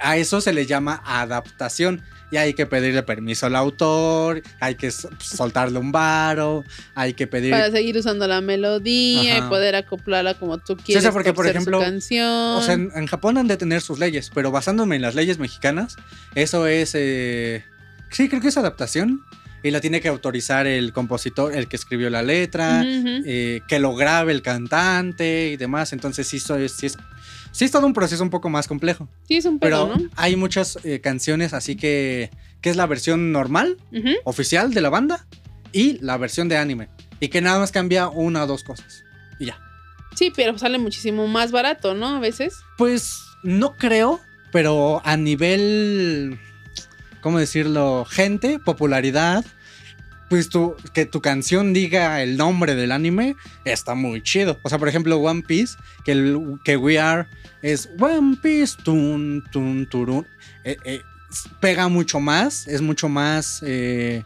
A eso se le llama adaptación. Y hay que pedirle permiso al autor, hay que soltarle un varo, hay que pedir... Para seguir usando la melodía Ajá. y poder acoplarla como tú Sí, quieres. sea, porque, por ejemplo, canción. O sea, en, en Japón han de tener sus leyes, pero basándome en las leyes mexicanas, eso es... eh, sí, creo que es adaptación. Y la tiene que autorizar el compositor, el que escribió la letra. Eh, que lo grabe el cantante y demás. Entonces sí, so- sí es, sí es todo un proceso un poco más complejo. sí, es un Pero pedo, ¿no? hay muchas eh, canciones así que, que es la versión normal, oficial de la banda, y la versión de anime. Y que nada más cambia una o dos cosas. Y ya. Sí, pero sale muchísimo más barato, ¿no? A veces. Pues no creo, pero a nivel, ¿cómo decirlo? Gente, popularidad. Pues tu, que tu canción diga el nombre del anime está muy chido. O sea, por ejemplo, One Piece, que, el, que We Are es One Piece, tun, tun, turun. Eh, eh, pega mucho más, es mucho más. eh,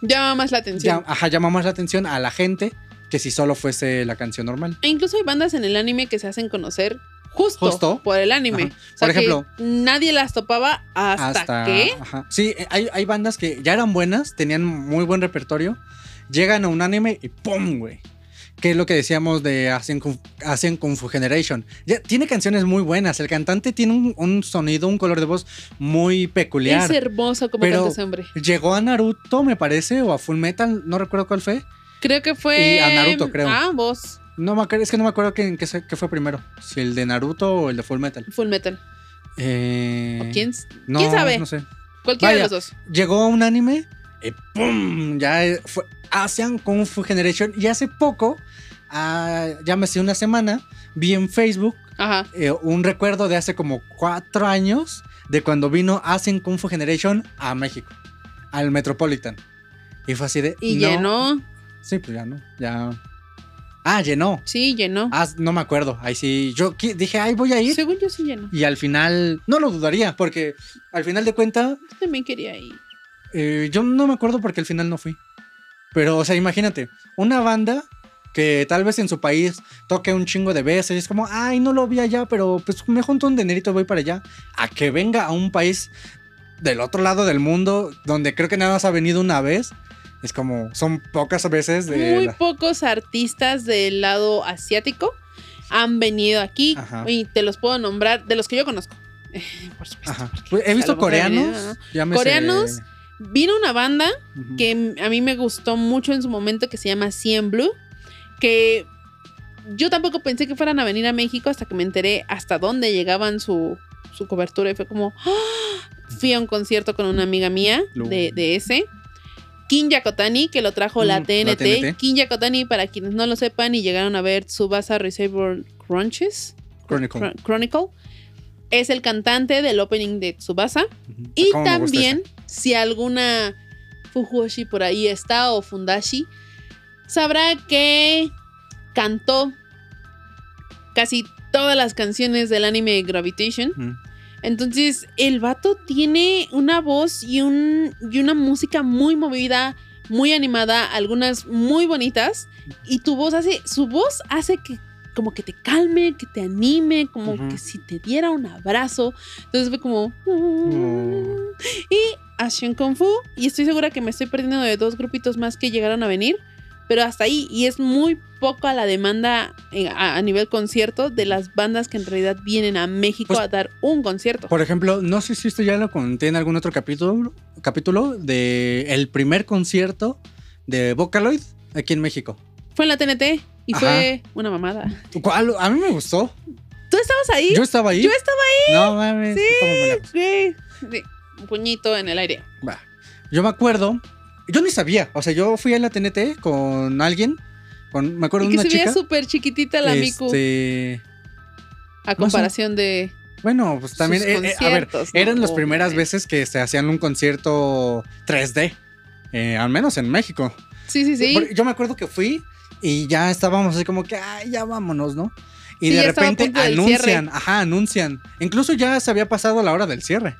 Llama más la atención. ajá, llama más la atención a la gente que si solo fuese la canción normal. E incluso hay bandas en el anime que se hacen conocer justo, Justo. por el anime. Ajá. O sea, Por ejemplo, que nadie las topaba hasta, que. ajá. Sí, eh, hay, hay bandas que ya eran buenas, tenían muy buen repertorio, llegan a un anime y ¡pum, güey! que es lo que decíamos de Asian Kung, Asian Kung Fu Generation. Ya, tiene canciones muy buenas. El cantante tiene un, un sonido, un color de voz muy peculiar. Es hermoso como Pero- canta ese hombre. Llegó a Naruto, me parece, o a Full Metal, no recuerdo cuál fue. Creo que fue. Y a Naruto, creo. Ah, vos. No me acuerdo, es que no me acuerdo qué, fue primero. Si el de Naruto o el de Full Metal. Full Metal. Eh, ¿O ¿Quién, no, quién sabe? No sé. Cualquiera Vaya. de los dos. Llegó un anime y ¡pum! Ya eh, fue Asian Kung Fu Generation. Y hace poco, ah, ya me hace una semana, vi en Facebook Ajá. eh, un recuerdo de hace como cuatro años de cuando vino Asian Kung Fu Generation a México, al Metropolitan. Y fue así de. Y no. llenó. Sí, pues ya no. Ya. Ah, llenó. Sí, llenó. Ah, no me acuerdo. Ahí sí. Yo dije, ay, voy a ir. Según yo sí llenó. Y al final, no lo dudaría, porque al final de cuenta, Yo también quería ir. eh, yo no me acuerdo porque al final no fui. Pero, o sea, imagínate, una banda que tal vez en su país toque un chingo de veces, y es como, ay, no lo vi allá, pero pues me junto un dinerito y voy para allá. A que venga a un país del otro lado del mundo, donde creo que nada más ha venido una vez. Es como, son pocas veces de... Muy la- pocos artistas del lado asiático han venido aquí. Ajá. Y te los puedo nombrar de los que yo conozco. Por supuesto. Pues, He visto coreanos. Coreanos. Vino una banda que a mí me gustó mucho en su momento que se llama Cien Blue, que yo tampoco pensé que fueran a venir a México hasta que me enteré hasta dónde llegaban su, su cobertura y fue como, ¡ah! fui a un concierto con una amiga mía de, de ese. King Yakotani, que lo trajo la Mm, TNT. la TNT. King Yakotani, para quienes no lo sepan y llegaron a ver Tsubasa Reservoir Crunches, Chronicle. Chron- Chronicle, es el cantante del opening de Tsubasa. Y ¿Cómo me gusta también, si alguna Fujoshi por ahí está o Fundashi, sabrá que cantó casi todas las canciones del anime Gravitation. Entonces, el vato tiene una voz y, un, y una música muy movida, muy animada, algunas muy bonitas. Y tu voz hace, su voz hace que como que te calme, que te anime, como que si te diera un abrazo. Entonces fue como... Oh. Y Asian Kung Fu. Y estoy segura que me estoy perdiendo de dos grupitos más que llegaron a venir. Pero hasta ahí. Y es muy poca la demanda eh, a, a nivel concierto de las bandas que en realidad vienen a México Pues, a dar un concierto. Por ejemplo, no sé si esto ya lo conté en algún otro capítulo, capítulo de el primer concierto de Vocaloid aquí en México. Fue en la TNT y Ajá. fue una mamada. ¿Cuál? A mí me gustó. ¿Tú estabas ahí? Yo estaba ahí. Yo estaba ahí. No mames. ahí. Sí. Un puñito en el aire. Va. Yo me acuerdo. Yo ni sabía. O sea, yo fui a la TNT con alguien. Con, me acuerdo de que una se chica. súper chiquita la Miku. este, A comparación de. Bueno, pues también. Eh, eh, a ver, eran las primeras veces que se hacían un concierto 3D. eh, al menos en México. Sí, sí, sí. Yo me acuerdo que fui y ya estábamos así como que, ay, ya vámonos, ¿no? Y Sí, de repente anuncian, ajá, anuncian. Incluso ya se había pasado la hora del cierre.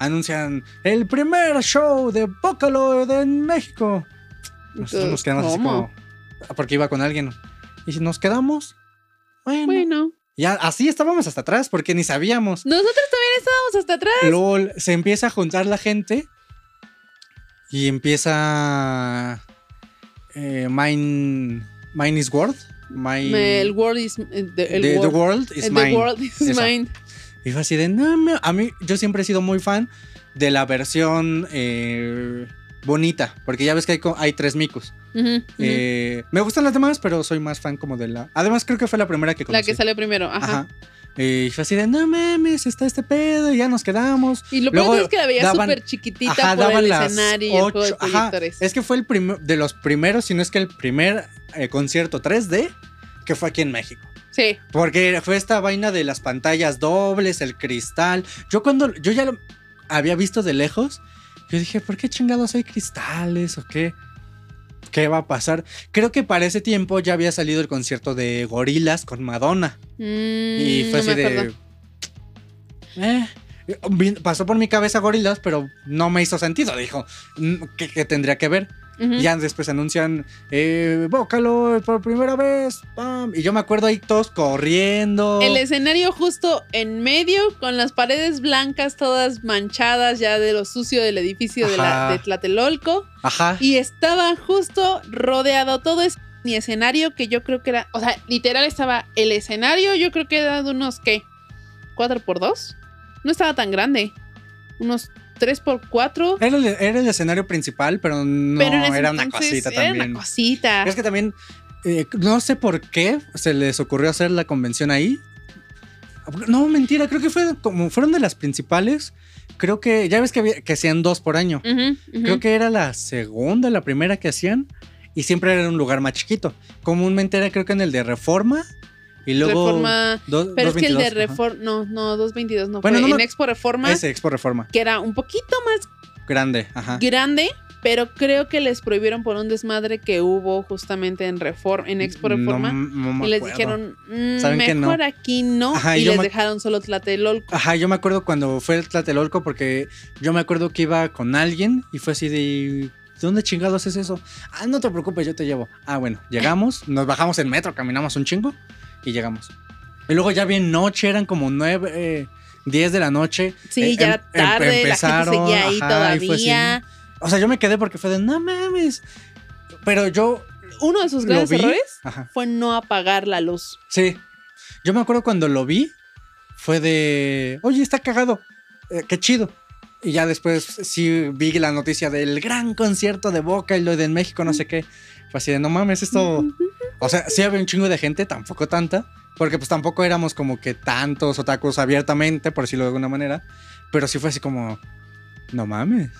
Anuncian el primer show de Vocaloid en México. Nosotros nos quedamos así como. Porque iba con alguien. Y si nos quedamos, bueno. Bueno. Ya así estábamos hasta atrás porque ni sabíamos. Nosotros también estábamos hasta atrás. LOL, se empieza a juntar la gente y empieza eh, Mine, mine is World. Mine, el world is. eh, The, el the, the world, world is mine. the world is mine. Y fue así de, no, a mí, yo siempre he sido muy fan de la versión eh, bonita, porque ya ves que hay, hay tres micos. Eh, me gustan las demás, pero soy más fan como de la... Además creo que fue la primera que conocí. la que salió primero. Ajá. Ajá. Y fue así de, no mames, está este pedo, y ya nos quedamos. Y lo peor es que la veía súper chiquitita Ajá, por daban el las escenario y el juego de ajá. Es que fue el de los primeros, si no es que el primer eh, concierto 3D que fue aquí en México. Sí. Porque fue esta vaina de las pantallas dobles, el cristal. Yo cuando, yo ya lo había visto de lejos, yo dije, ¿por qué chingados hay cristales o qué? ¿Qué va a pasar? Creo que para ese tiempo ya había salido el concierto de Gorilas con Madonna. y Mm, fue no así de... Eh, pasó por mi cabeza Gorilas, pero no me hizo sentido. Dijo, "Mm, ¿qué, qué tendría que ver? Y ya después anuncian, eh, Vocaloid por primera vez. pam. Y yo me acuerdo ahí todos corriendo. El escenario justo en medio, con las paredes blancas todas manchadas ya de lo sucio del edificio de, la, de Tlatelolco. Ajá. Y estaba justo rodeado todo ese ni escenario que yo creo que era. O sea, literal estaba el escenario, yo creo que era de unos, ¿qué? ¿4 por 2 No estaba tan grande. Unos 3 por 4 Era el, era el escenario principal, pero no Pero en era una cosita era también. una cosita. Es que también, eh, no sé por qué se les ocurrió hacer la convención ahí. No, mentira, creo que fue como fueron de las principales. Creo que, ya ves que, había, que hacían dos por año. Creo que era la segunda, la primera que hacían. Y siempre era un lugar más chiquito. Comúnmente era creo que en el de Reforma. Y luego... Reforma. do- Pero es que el de 222, ajá. Reforma. No, no, 222 no Bueno, fue. no en Expo Reforma, Ese, Expo Reforma. que era un poquito más Grande, ajá. grande, pero creo que les prohibieron por un desmadre que hubo justamente en Reforma, en Expo Reforma. No, no y les dijeron, "Mm, ¿Saben qué? No. mejor aquí no. Ajá, y les dejaron solo Tlatelolco. Ajá, yo me acuerdo cuando fue el Tlatelolco porque yo me acuerdo que iba con alguien y fue así de... ¿Dónde chingados es eso? Ah, no te preocupes, yo te llevo. Ah, bueno, llegamos, nos bajamos en metro, caminamos un chingo y llegamos. Y luego ya bien noche, eran como nueve, eh, diez de la noche. Sí, Eh, ya em- era tarde, la gente empezaron, seguía ahí ajá, todavía. O sea, yo me quedé porque fue de, no mames. Pero yo Uno de sus grandes vi. errores Ajá. fue no apagar la luz. Sí. Yo me acuerdo cuando lo vi, fue de, oye, está cagado, eh, qué chido. Y ya después sí vi la noticia del gran concierto de Boca y lo de en México, no sé qué. Fue así de, no mames, esto... O sea, sí había un chingo de gente, tampoco tanta, porque pues tampoco éramos como que tantos otakus abiertamente, por decirlo de alguna manera. Pero sí fue así como, no mames.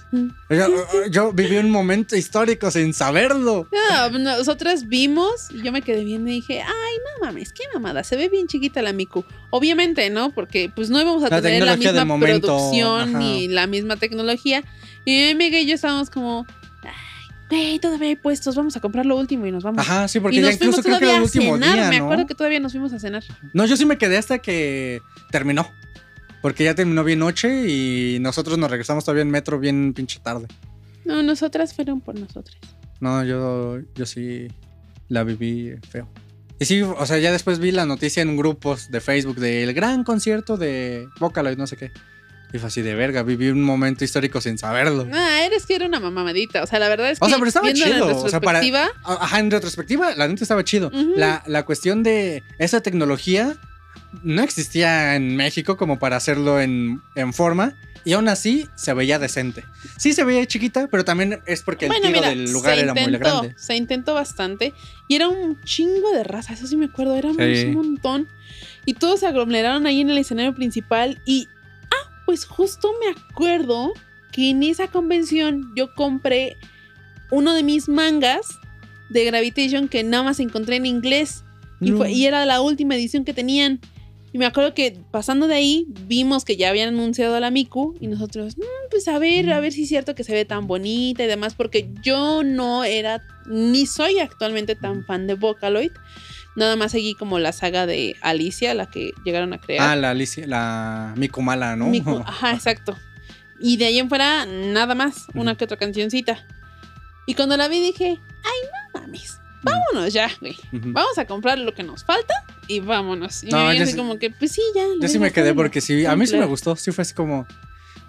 Yo, yo viví un momento histórico sin saberlo. No, nosotras vimos y yo me quedé viendo y dije, ay, no mames, qué mamada, se ve bien chiquita la Miku. Obviamente, ¿no? Porque pues no íbamos a La tener la misma producción ajá. ni la misma tecnología. Y mi amiga y yo estábamos como, güey, todavía hay puestos, vamos a comprar lo último y nos vamos. Ajá, sí, porque y ya nos incluso fuimos creo que era el último cenar, día, me ¿no? acuerdo que todavía nos fuimos a cenar. No, yo sí me quedé hasta que terminó. Porque ya terminó bien noche y nosotros nos regresamos todavía en metro bien pinche tarde. No, nosotras fueron por nosotras. No, yo, yo sí la viví feo. Y sí, o sea, ya después vi la noticia en grupos de Facebook del gran concierto de Vocaloid, no sé qué. Y fue así de verga, viví un momento histórico sin saberlo. Ah, eres que era una mamadita. O sea, la verdad es que O sea, pero estaba chido, o sea, para- Ajá, en retrospectiva, la neta estaba chido. Ujú. la, la cuestión de esa tecnología no existía en México como para hacerlo en, en forma. Y aún así se veía decente. Sí se veía chiquita, pero también es porque el Bueno, tiro mira, del lugar era muy grande. Se intentó bastante. Y era un chingo de raza, eso sí me acuerdo, éramos Sí. un montón. Y todos se aglomeraron ahí en el escenario principal. Y, pues justo me acuerdo que en esa convención yo compré uno de mis mangas de Gravitation que nada más encontré en inglés. Y, No. fue- y era la última edición que tenían. Y me acuerdo que pasando de ahí vimos que ya habían anunciado a la Miku y nosotros, "Mm, pues a ver, a ver si es cierto que se ve tan bonita y demás, porque yo no era, ni soy actualmente tan fan de Vocaloid. Nada más seguí como la saga de Alicia, la que llegaron a crear. Ah, la Alicia, la Mikumala, ¿no? Miku- ajá, exacto. Y de ahí en fuera, nada más, una que otra cancioncita. Y cuando la vi dije, ay, no mames, vámonos ya, güey. Vamos a comprar lo que nos falta y vámonos. Y No, yo así sí- como que, pues sí, ya. Yo sí me quedé porque sí, a mí sí me gustó. Sí fue así como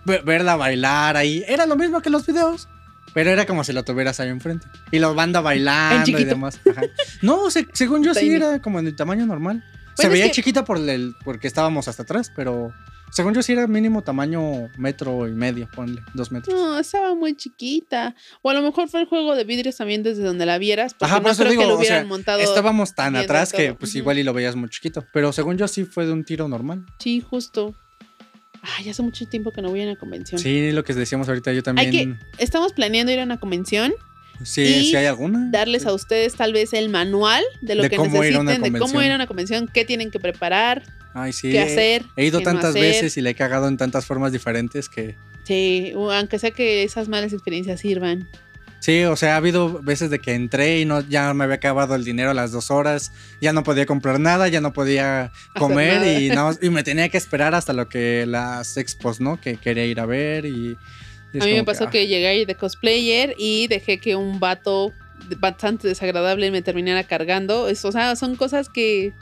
ve- verla bailar ahí. Era lo mismo que los videos, pero era como si lo tuvieras ahí enfrente. Y la banda bailando y demás. Ajá. No, se- según yo sí era como en el tamaño normal. se veía que- chiquita por el, porque estábamos hasta atrás, pero según yo sí era mínimo tamaño metro y medio, ponle, dos metros. No, estaba muy chiquita. O a lo mejor fue el juego de vidrios también desde donde la vieras. Porque Ajá, por no eso creo digo, que lo o sea, hubieran montado. Estábamos tan atrás que pues igual y lo veías muy chiquito. Pero según yo sí fue de un tiro normal. Sí, justo. Ay, hace mucho tiempo que no voy a una convención. Sí, lo que decíamos ahorita yo también. Hay que- Estamos planeando ir a una convención, Sí, y sí hay alguna. darles a ustedes tal vez el manual de lo De que cómo ir a necesiten, de cómo ir a una convención, qué tienen que preparar, Ay, sí. qué hacer. He ido no tantas veces y le he cagado en tantas formas diferentes que... Sí, aunque sea que esas malas experiencias sirvan. Sí, o sea, ha habido veces de que entré y no, ya me había acabado el dinero a las dos horas, ya no podía comprar nada, ya no podía comer y, más- y me tenía que esperar hasta lo que las expos, ¿no? Que quería ir a ver y... A mí me pasó ah, que llegué ahí de cosplayer y dejé que un vato bastante desagradable me terminara cargando. Es- o sea, son cosas que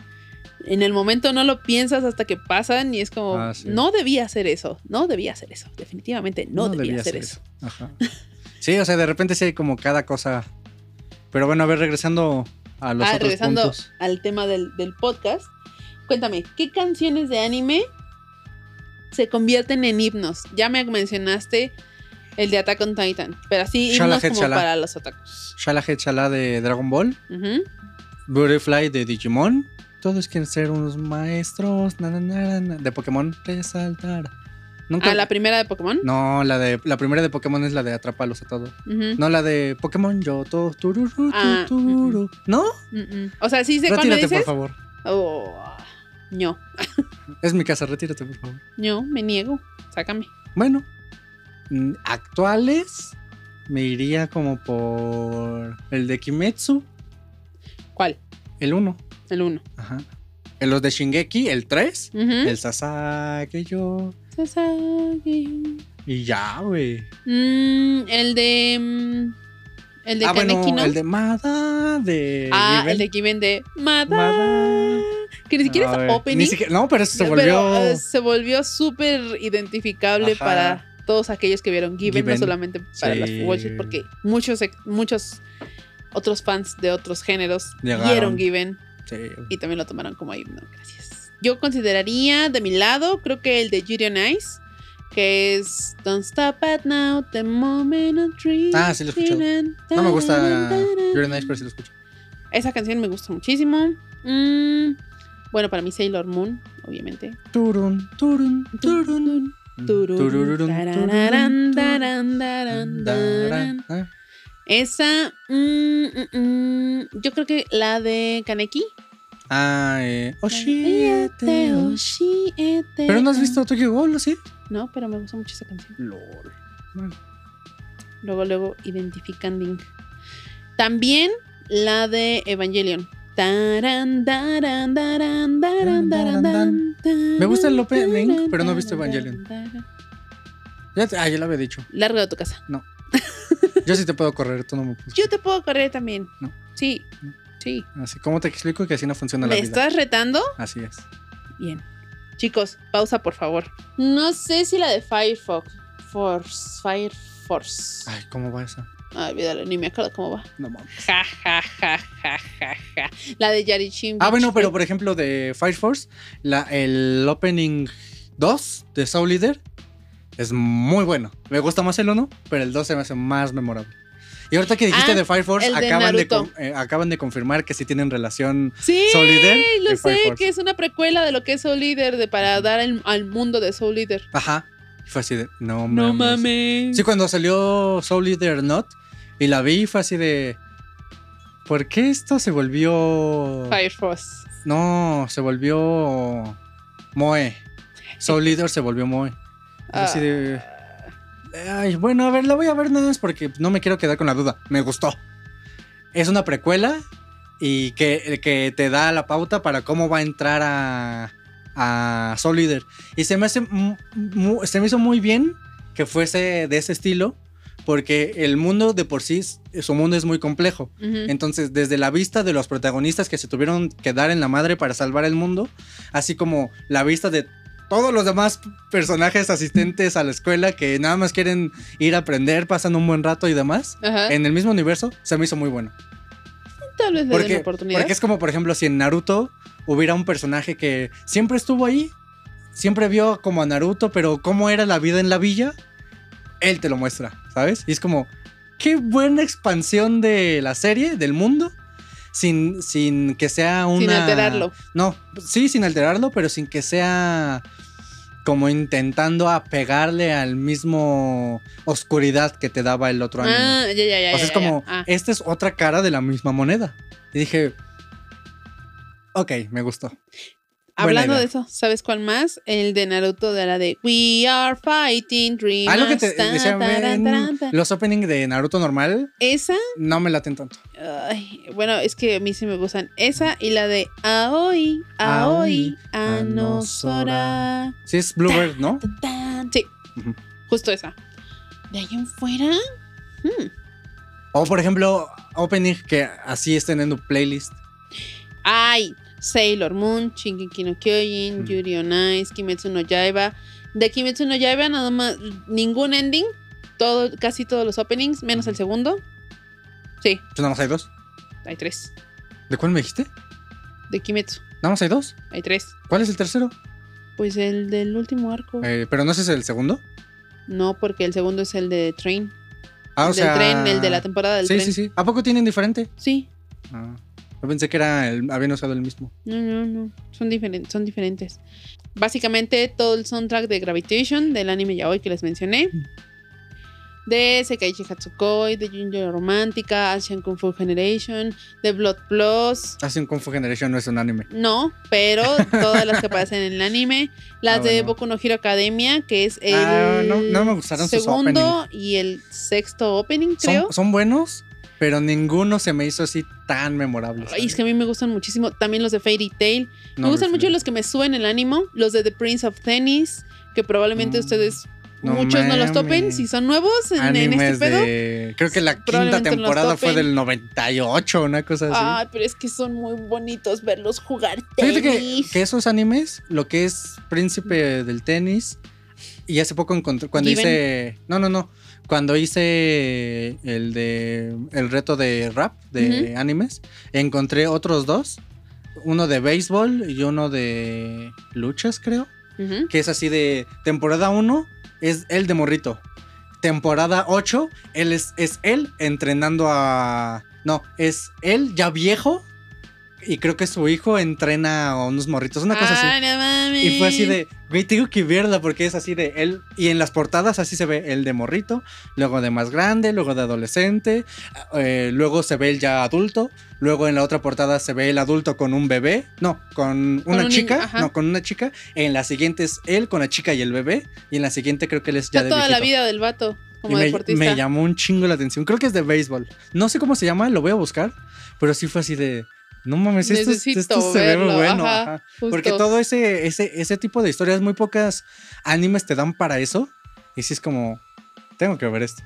en el momento no lo piensas hasta que pasan y es como, Ah, sí. no debía hacer eso, no debía hacer eso, definitivamente no, debía, hacer eso. Ajá. Sí, o sea, de repente sí hay como cada cosa. Pero bueno, a ver, regresando a los Ah, otros regresando puntos. al tema del, del podcast, cuéntame, ¿qué canciones de anime se convierten en himnos? Ya me mencionaste el de Attack on Titan, pero así himnos como Shala. para los otakus. Shala de Dragon Ball. Ujú. Butterfly de Digimon. Todos quieren ser unos maestros. na, na, na, de Pokémon. Resaltar. Nunca. Ah, la primera de Pokémon. No, la de la primera de Pokémon es la de Atrápalos a todos. Ujú. No, la de Pokémon Yoto. Tururu, tu, Ah, turu. ¿No? Mm, mm. O sea, sí sé cuándo dices. por favor. Oh, no, Es mi casa, retírate, por favor. no, me niego. Sácame. Bueno, mm, actuales me iría como por el de Kimetsu, ¿Cuál? el 1. El 1. Ajá. En los de Shingeki, el 3. El Sasaki yo. Y ya, güey. Mm, el de. mm, el de Ah, bueno, ¿no? el de Mada, de. Ah, Given. el de Kiven de Mada. Mada. Que ni siquiera es opening. ni siquiera- no, pero se Pero, volvió. eh, se volvió súper identificable Ajá. para todos aquellos que vieron Given, no Given. solamente para Sí. las watchers, porque muchos, muchos otros fans de otros géneros Llegaron. vieron Given Sí. y también lo tomaron como himno. Gracias. Yo consideraría de mi lado, creo que el de Judy on Ice, que es Don't Stop at Now, The Moment of Dreaming. Ah, sí lo he escuchado. No me gusta You're Nice, pero sí lo escucho. Esa canción me gusta muchísimo. Mm, bueno, para mí Sailor Moon, obviamente. Turun, turun, turun. Ah, Esa, mm, mm, mm, yo creo que la de Kaneki. Ah, eh. Oshiete, oshi- Oshiete. Pero no has visto Tokyo Ghoul, ¿sí? No, pero me gusta mucho esa canción. LOL. Bueno. Luego, luego identifican Link. También la de Evangelion. Me gusta el opening, pero no he visto Evangelion. ah, ya lo había dicho. Largo de tu casa. Yo sí te puedo correr, tú no me puedes. Yo te puedo correr también. No. Sí, No. Sí. Así, ¿cómo te explico que así no funciona la ¿Me vida? estás retando? Así es. Bien. Chicos, pausa por favor. No sé si la de Firefox. Force. Fire Force. Ay, ¿cómo va esa? Ay, olvídalo, ni me acuerdo cómo va. No mames. Ja, ja, ja, ja, ja, ja. La de Yarichin. Ah, bueno, pero por ejemplo de Fire Force, la, el opening 2 de Soul Leader es muy bueno. Me gusta más el 1, pero el 2 se me hace más memorable. Y ahorita que dijiste Ah, de Fire Force, el de acaban, de eh, acaban de confirmar que sí tienen relación Sí, Soul Leader lo y Fire sé, Force. que es una precuela de lo que es Soul Leader de, para dar al, al mundo de Soul Leader. Ajá. Y fue así de, no mames. No mames. Sí, cuando salió Soul Leader Not y la vi, fue así de. ¿Por qué esto se volvió. Fire Force. No, se volvió. Moe. Soul Leader se volvió Moe. Ah, Así de. Ay, bueno, a ver, la voy a ver nada más porque no me quiero quedar con la duda. Me gustó. Es una precuela y que, que te da la pauta para cómo va a entrar a, a Soul Leader. Y se me hace se me hizo muy bien que fuese de ese estilo porque el mundo de por sí, su mundo es muy complejo. Entonces, desde la vista de los protagonistas que se tuvieron que dar en la madre para salvar el mundo, así como la vista de todos los demás personajes asistentes a la escuela que nada más quieren ir a aprender, pasan un buen rato y demás, Ajá. en el mismo universo, se me hizo muy bueno. Tal vez le Porque, la oportunidad. porque es como, por ejemplo, si en Naruto hubiera un personaje que siempre estuvo ahí, siempre vio como a Naruto, pero cómo era la vida en la villa, él te lo muestra, ¿sabes? Y es como, qué buena expansión de la serie, del mundo, sin, sin que sea una... Sin alterarlo. No, sí, sin alterarlo, pero sin que sea como intentando apegarle al mismo oscuridad que te daba el otro anime. Ah, ya, ya, ya. O sea, ya, es como. Ah. esta es otra cara de la misma moneda. Y dije, ok, me gustó. Hablando de eso, ¿sabes cuál más? El de Naruto de la de We are fighting dreamers. Ah, lo que te decía, los openings de Naruto normal Esa, no me laten tanto. ay, bueno, es que a mí sí me gustan. Esa y la de Aoi, Aoi, Anosora. Sí, es Bluebird, ¿no? Sí, justo esa. De ahí en fuera. hmm. O por ejemplo, opening que así estén en tu playlist. Ay, Sailor Moon, Shingeki no Kyojin, Mm. Yuri on Ice, Kimetsu no Yaiba. De Kimetsu no Yaiba nada más ningún ending, todo, casi todos los openings, menos el segundo. Sí, Pues nada más hay dos. hay tres. ¿De cuál me dijiste? de Kimetsu. Nada más hay dos. Hay tres. ¿Cuál es el tercero? Pues el del último arco. Eh, pero no ese es el segundo. No, porque el segundo es el de Train. Ah, el o sea. del tren, el de la temporada del Sí, tren. sí, sí. ¿A poco tienen diferente? Sí. Ah, yo pensé que era el, habían usado el mismo. No, no, no. Son, diferentes son diferentes. Básicamente todo el soundtrack de Gravitation, del anime yaoi que les mencioné. De Sekaiichi Hatsukoi, de Junjo Romántica, Asian Kung Fu Generation, de Blood Plus. Un Kung Fu Generation no es un anime. No, pero todas las que aparecen en el anime. Las Ah, de. Boku no Hero Academia, que es el Ah, no- no me gustaron sus segundo y el sexto opening, creo. Son, son buenos, pero ninguno se me hizo así tan memorable. Ay, es que a mí me gustan muchísimo. También los de Fairy Tail. me gustan mucho los que me suben el ánimo. Los de The Prince of Tennis, que probablemente Mm, ustedes, no muchos no los topen. Si son nuevos en, este pedo. de. Creo que la quinta temporada fue del 98, una cosa así. Ay, pero es que son muy bonitos verlos jugar Fíjate que, tenis. que esos animes, lo que es Príncipe del Tenis, y hace poco encontré, cuando Given. hice, no, no, no, cuando hice el de, el reto de rap de animes, encontré otros dos, uno de béisbol y uno de luchas, creo, que es así de temporada 1, es el de morrito. Temporada 8, él es, es él entrenando a... No, es él ya viejo y creo que su hijo entrena a unos morritos, una cosa Ah, así. no mames. Y fue así de, güey, tengo que verla porque es así de él. Y en las portadas así se ve el de morrito, luego de más grande, luego de adolescente, eh, luego se ve el ya adulto, luego en la otra portada se ve el adulto con un bebé, no, con una un chica, no, con una chica. En la siguiente es él con la chica y el bebé, y en la siguiente creo que él es ya Está de toda la vida del vato como me, deportista. me llamó un chingo la atención. Creo que es de béisbol. No sé cómo se llama, lo voy a buscar. Pero sí fue así de. No mames, esto, se ve bueno. ajá, ajá. justo. Porque todo ese, ese, ese tipo de historias, muy pocas animes te dan para eso. Y sí es como. Tengo que ver esto.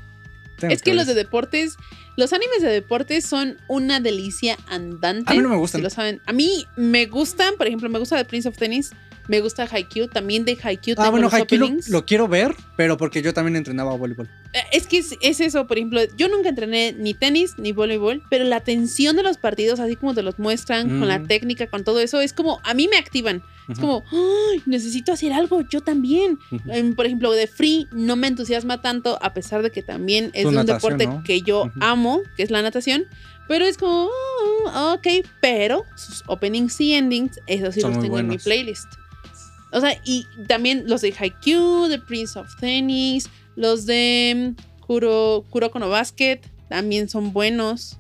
Tengo Es que los de deportes, los animes de deportes son una delicia andante. A mí no me gustan. si lo saben. A mí me gustan, por ejemplo, me gusta The Prince of Tennis, me gusta Haikyuu, también de Haikyuu Ah, tengo bueno, los Haikyuu lo, quiero ver, pero porque yo también entrenaba voleibol. Eh, Es que es, es eso, por ejemplo, yo nunca entrené ni tenis ni voleibol, pero la tensión de los partidos, así como te los muestran, con la Mm. técnica, con todo eso, es como, a mí me activan. Es como, "Ay, necesito hacer algo, yo también. Em, por ejemplo, de Free no me entusiasma tanto, a pesar de que también es un deporte ¿no? que yo amo, que es la natación. Pero es como, "Oh, ok, pero sus openings y endings, esos sí Son los tengo en mi playlist. O sea, y también los de Haikyuu, de Prince of Tennis, los de mm, Kuro, Kuroko no Basket, también son buenos.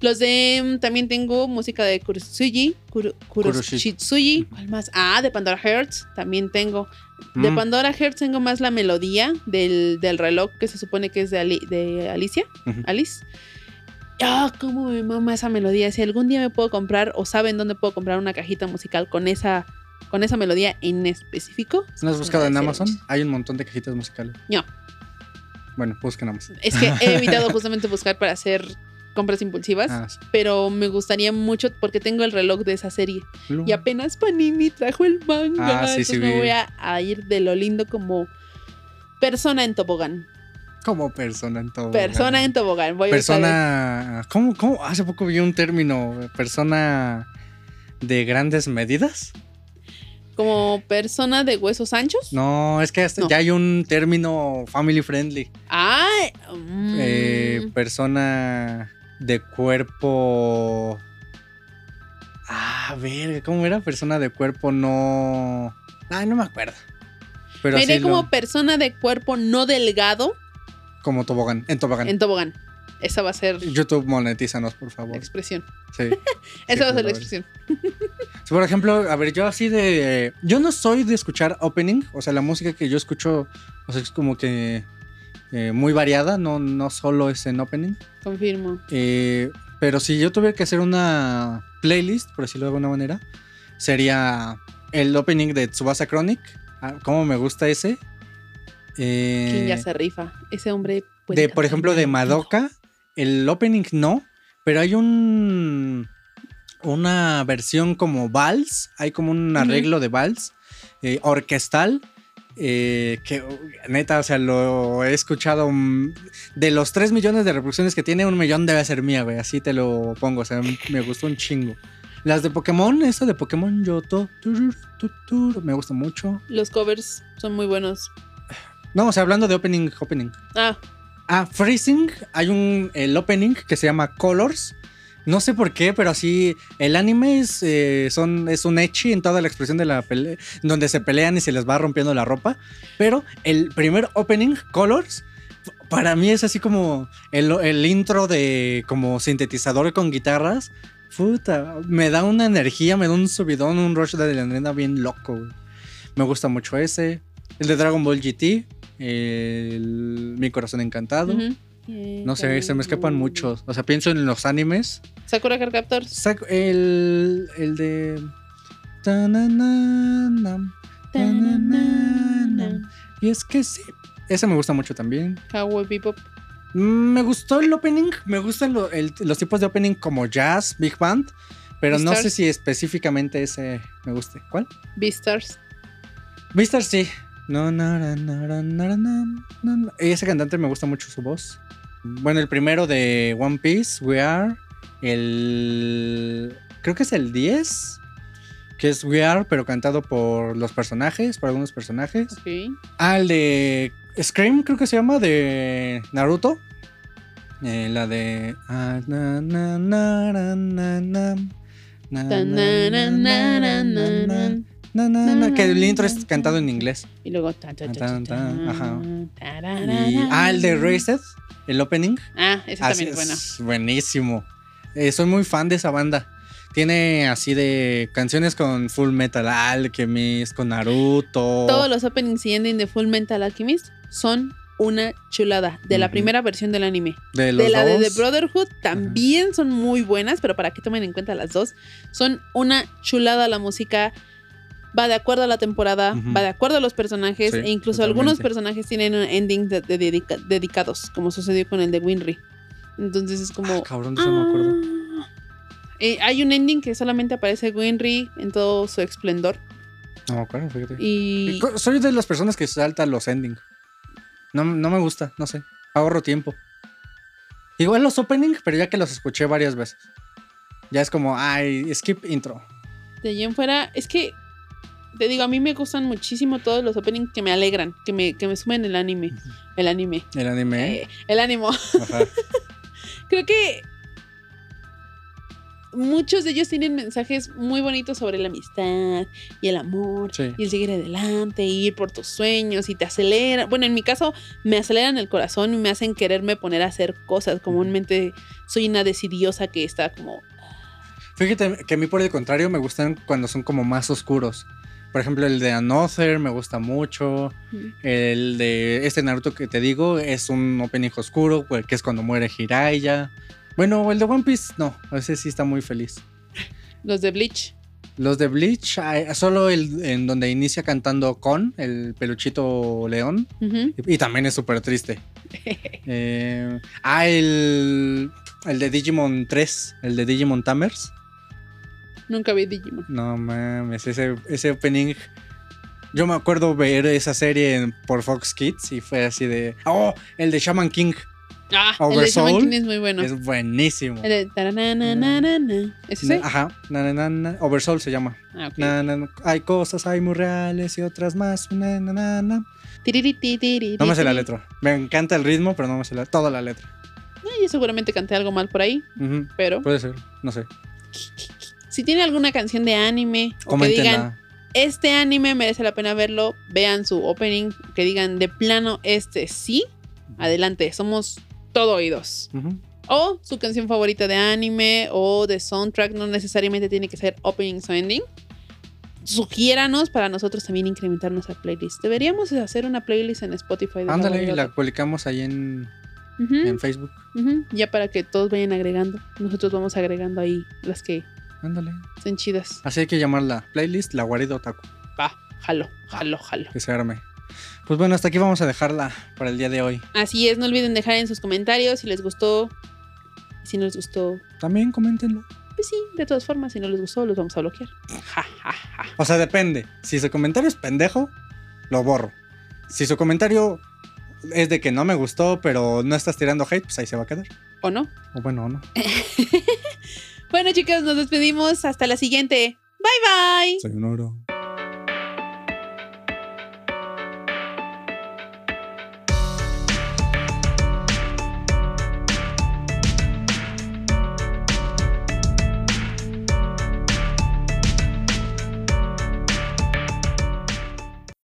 Los de, mm, también tengo música de Kurotsuji, Kuro, Kuroshitsuji, ¿cuál más? Ah, de Pandora Hearts, también tengo. De Mm, Pandora Hearts tengo más la melodía del, del reloj que se supone que es de, Ali- de Alicia. Alice. Ah, cómo me mama esa melodía. Si algún día me puedo comprar o saben dónde puedo comprar una cajita musical con esa con esa melodía en específico. ¿No has buscado en Amazon? Hay un montón de cajitas musicales. No. Bueno, busquen Amazon. Es que he evitado justamente buscar para hacer compras impulsivas, Ah, sí. pero me gustaría mucho porque tengo el reloj de esa serie y apenas Panini trajo el manga, Ah, sí, entonces sí me vi. voy a, a ir de lo lindo como persona en tobogán. Como persona en todo. Persona en tobogán. Voy a Persona. ¿Cómo, ¿Cómo? Hace poco vi un término. Persona de grandes medidas. Como persona de huesos anchos. No, es que hasta No. ya hay un término family friendly. Mm, Eh, persona de cuerpo. Ah, ver, ¿cómo era? Persona de cuerpo no. Ay, no me acuerdo. Pero me iré así como lo- persona de cuerpo no delgado como tobogán, en tobogán. en tobogán. Esa va a ser YouTube monetízanos, por favor. expresión. Sí. Esa va a ser la expresión. Por ejemplo, a ver, yo así de. Yo no soy de escuchar opening. O sea, la música que yo escucho o sea, es como que eh, muy variada, no, no solo es en opening. Confirmo. Eh, pero si yo tuviera que hacer una playlist, por decirlo de alguna manera, sería el opening de Tsubasa Chronic. Ah, ¿Cómo me gusta ese? Eh, ¿Quién ya se rifa? Ese hombre puede de, por ejemplo, de. Madoka, el opening no, pero hay un una versión como vals, hay como un arreglo de vals eh, orquestal eh, que neta, o sea, lo he escuchado. mm, De los 3 millones de reproducciones que tiene, un millón debe ser mía, güey. Así te lo pongo. O sea, me gustó un chingo. Las de Pokémon, esa de Pokémon Yoto, me gusta mucho. Los covers son muy buenos. No, o sea, hablando de opening, opening. Ah, Ah, Freezing, hay un el opening que se llama Colors. No sé por qué, pero así el anime es, eh, es un echi en toda la expresión de la pelea, donde se pelean y se les va rompiendo la ropa. Pero el primer opening, Colors, para mí es así como el, el intro de como sintetizador con guitarras. Puta, me da una energía, me da un subidón, un rush de adrenalina bien loco. Me gusta mucho ese. El de Dragon Ball GT, el Mi Corazón Encantado. No sé, se me escapan muchos. O sea, pienso en los animes. Sakura Card Captors. Saco el, el de. Y es que sí. Ese me gusta mucho también. Cowboy Bebop. Mm, Me gustó el opening. Me gustan lo- el- los tipos de opening como jazz, big band. Pero no sé Beastars. si específicamente ese me guste. ¿Cuál? Beastars. Vistar sí. No, nara, nam, nam. Ese cantante me gusta mucho su voz. Bueno, el primero de One Piece, We Are. El. Creo que es el 10. Que es We Are, pero cantado por los personajes, por algunos personajes. Ah, el de Scream, creo que se llama, de Naruto. Eh, la de. ah, na, na, na, na, na, na, na, na, na, na, na, na, na, na, na, Que el intro es cantado en inglés. Y luego. ta, ta, ta, ajá. Y- ah, el de Raised, el opening. Ah, ese también es bueno. es buenísimo. Eh, soy muy fan de esa banda. Tiene así de canciones con Full Metal Alchemist, con Naruto. Todos los openings y ending de Full Metal Alchemist son una chulada. De la primera versión del anime. de los de la de. The Brotherhood también son muy buenas, pero para que tomen en cuenta las dos, son una chulada la música. Va de acuerdo a la temporada, va de acuerdo a los personajes, Sí, e incluso totalmente. algunos personajes tienen un ending de- de dedica- dedicados, como sucedió con el de Winry. Entonces es como. Ah, cabrón, eso no me acuerdo. ah. Eh, hay un ending que solamente aparece Winry en todo su esplendor. No me acuerdo, fíjate. Y. Soy de las personas que saltan los endings. No, no me gusta, no sé. Ahorro tiempo. Igual los openings, pero ya que los escuché varias veces. Ya es como, ay, skip intro. De allí en fuera, es que te digo, a mí me gustan muchísimo todos los openings que me alegran, que me, que me suben el anime. El anime. El anime. Eh, el ánimo. Ajá. Creo que muchos de ellos tienen mensajes muy bonitos sobre la amistad y el amor Sí. y el seguir adelante, y ir por tus sueños y te aceleran. Bueno, en mi caso, me aceleran el corazón y me hacen quererme poner a hacer cosas. Comúnmente soy una decidiosa que está como. Fíjate que a mí por el contrario me gustan cuando son como más oscuros. Por ejemplo, el de Another me gusta mucho. El de este Naruto que te digo es un opening oscuro, pues, que es cuando muere Jiraiya. Bueno, el de One Piece no, ese sí está muy feliz. Los de Bleach. Los de Bleach, solo el en donde inicia cantando Con, el peluchito león, y también es súper triste. Eh, ah, el, el de Digimon 3, el de Digimon Tamers. Nunca vi Digimon. No mames, ese, ese opening. Yo me acuerdo ver esa serie en- por Fox Kids y fue así de. ¡Oh! El de Shaman King. Ah, el de Shaman King es muy bueno. Es buenísimo. El de taranananana. ¿Es ese? Ajá. Na, na, na, na. Oversoul se llama. Ah, ok. Na, na, na. Hay cosas, hay muy reales y otras más. Na, na, na, na. Tiriritiririri. No me sé la letra. Me encanta el ritmo, pero no me sé la- toda la letra. Ah, Yo seguramente canté algo mal por ahí, Ujú. pero Puede ser, no sé. Si tiene alguna canción de anime o que digan, este anime merece la pena verlo, vean su opening, que digan de plano este sí, adelante, somos todo oídos. O su canción favorita de anime o de soundtrack, no necesariamente tiene que ser opening o ending. Sugiéranos para nosotros también incrementar nuestra playlist. Deberíamos hacer una playlist en Spotify. de Ándale, y la publicamos ahí en, en Facebook. Ya para que todos vayan agregando. Nosotros vamos agregando ahí las que Ándale. Están chidas. Así hay que llamarla playlist La Guarida Otaku. Va, jalo, jalo, jalo. Que se arme. Pues bueno, hasta aquí vamos a dejarla para el día de hoy. Así es, no olviden dejar en sus comentarios si les gustó. Si no les gustó. También coméntenlo. Pues sí, de todas formas, si no les gustó, los vamos a bloquear. O sea, depende. Si su comentario es pendejo, lo borro. Si su comentario es de que no me gustó, pero no estás tirando hate, pues ahí se va a quedar. ¿O no? O bueno, o no. Bueno, chicos, nos despedimos. Hasta la siguiente. Bye bye. Sayonara.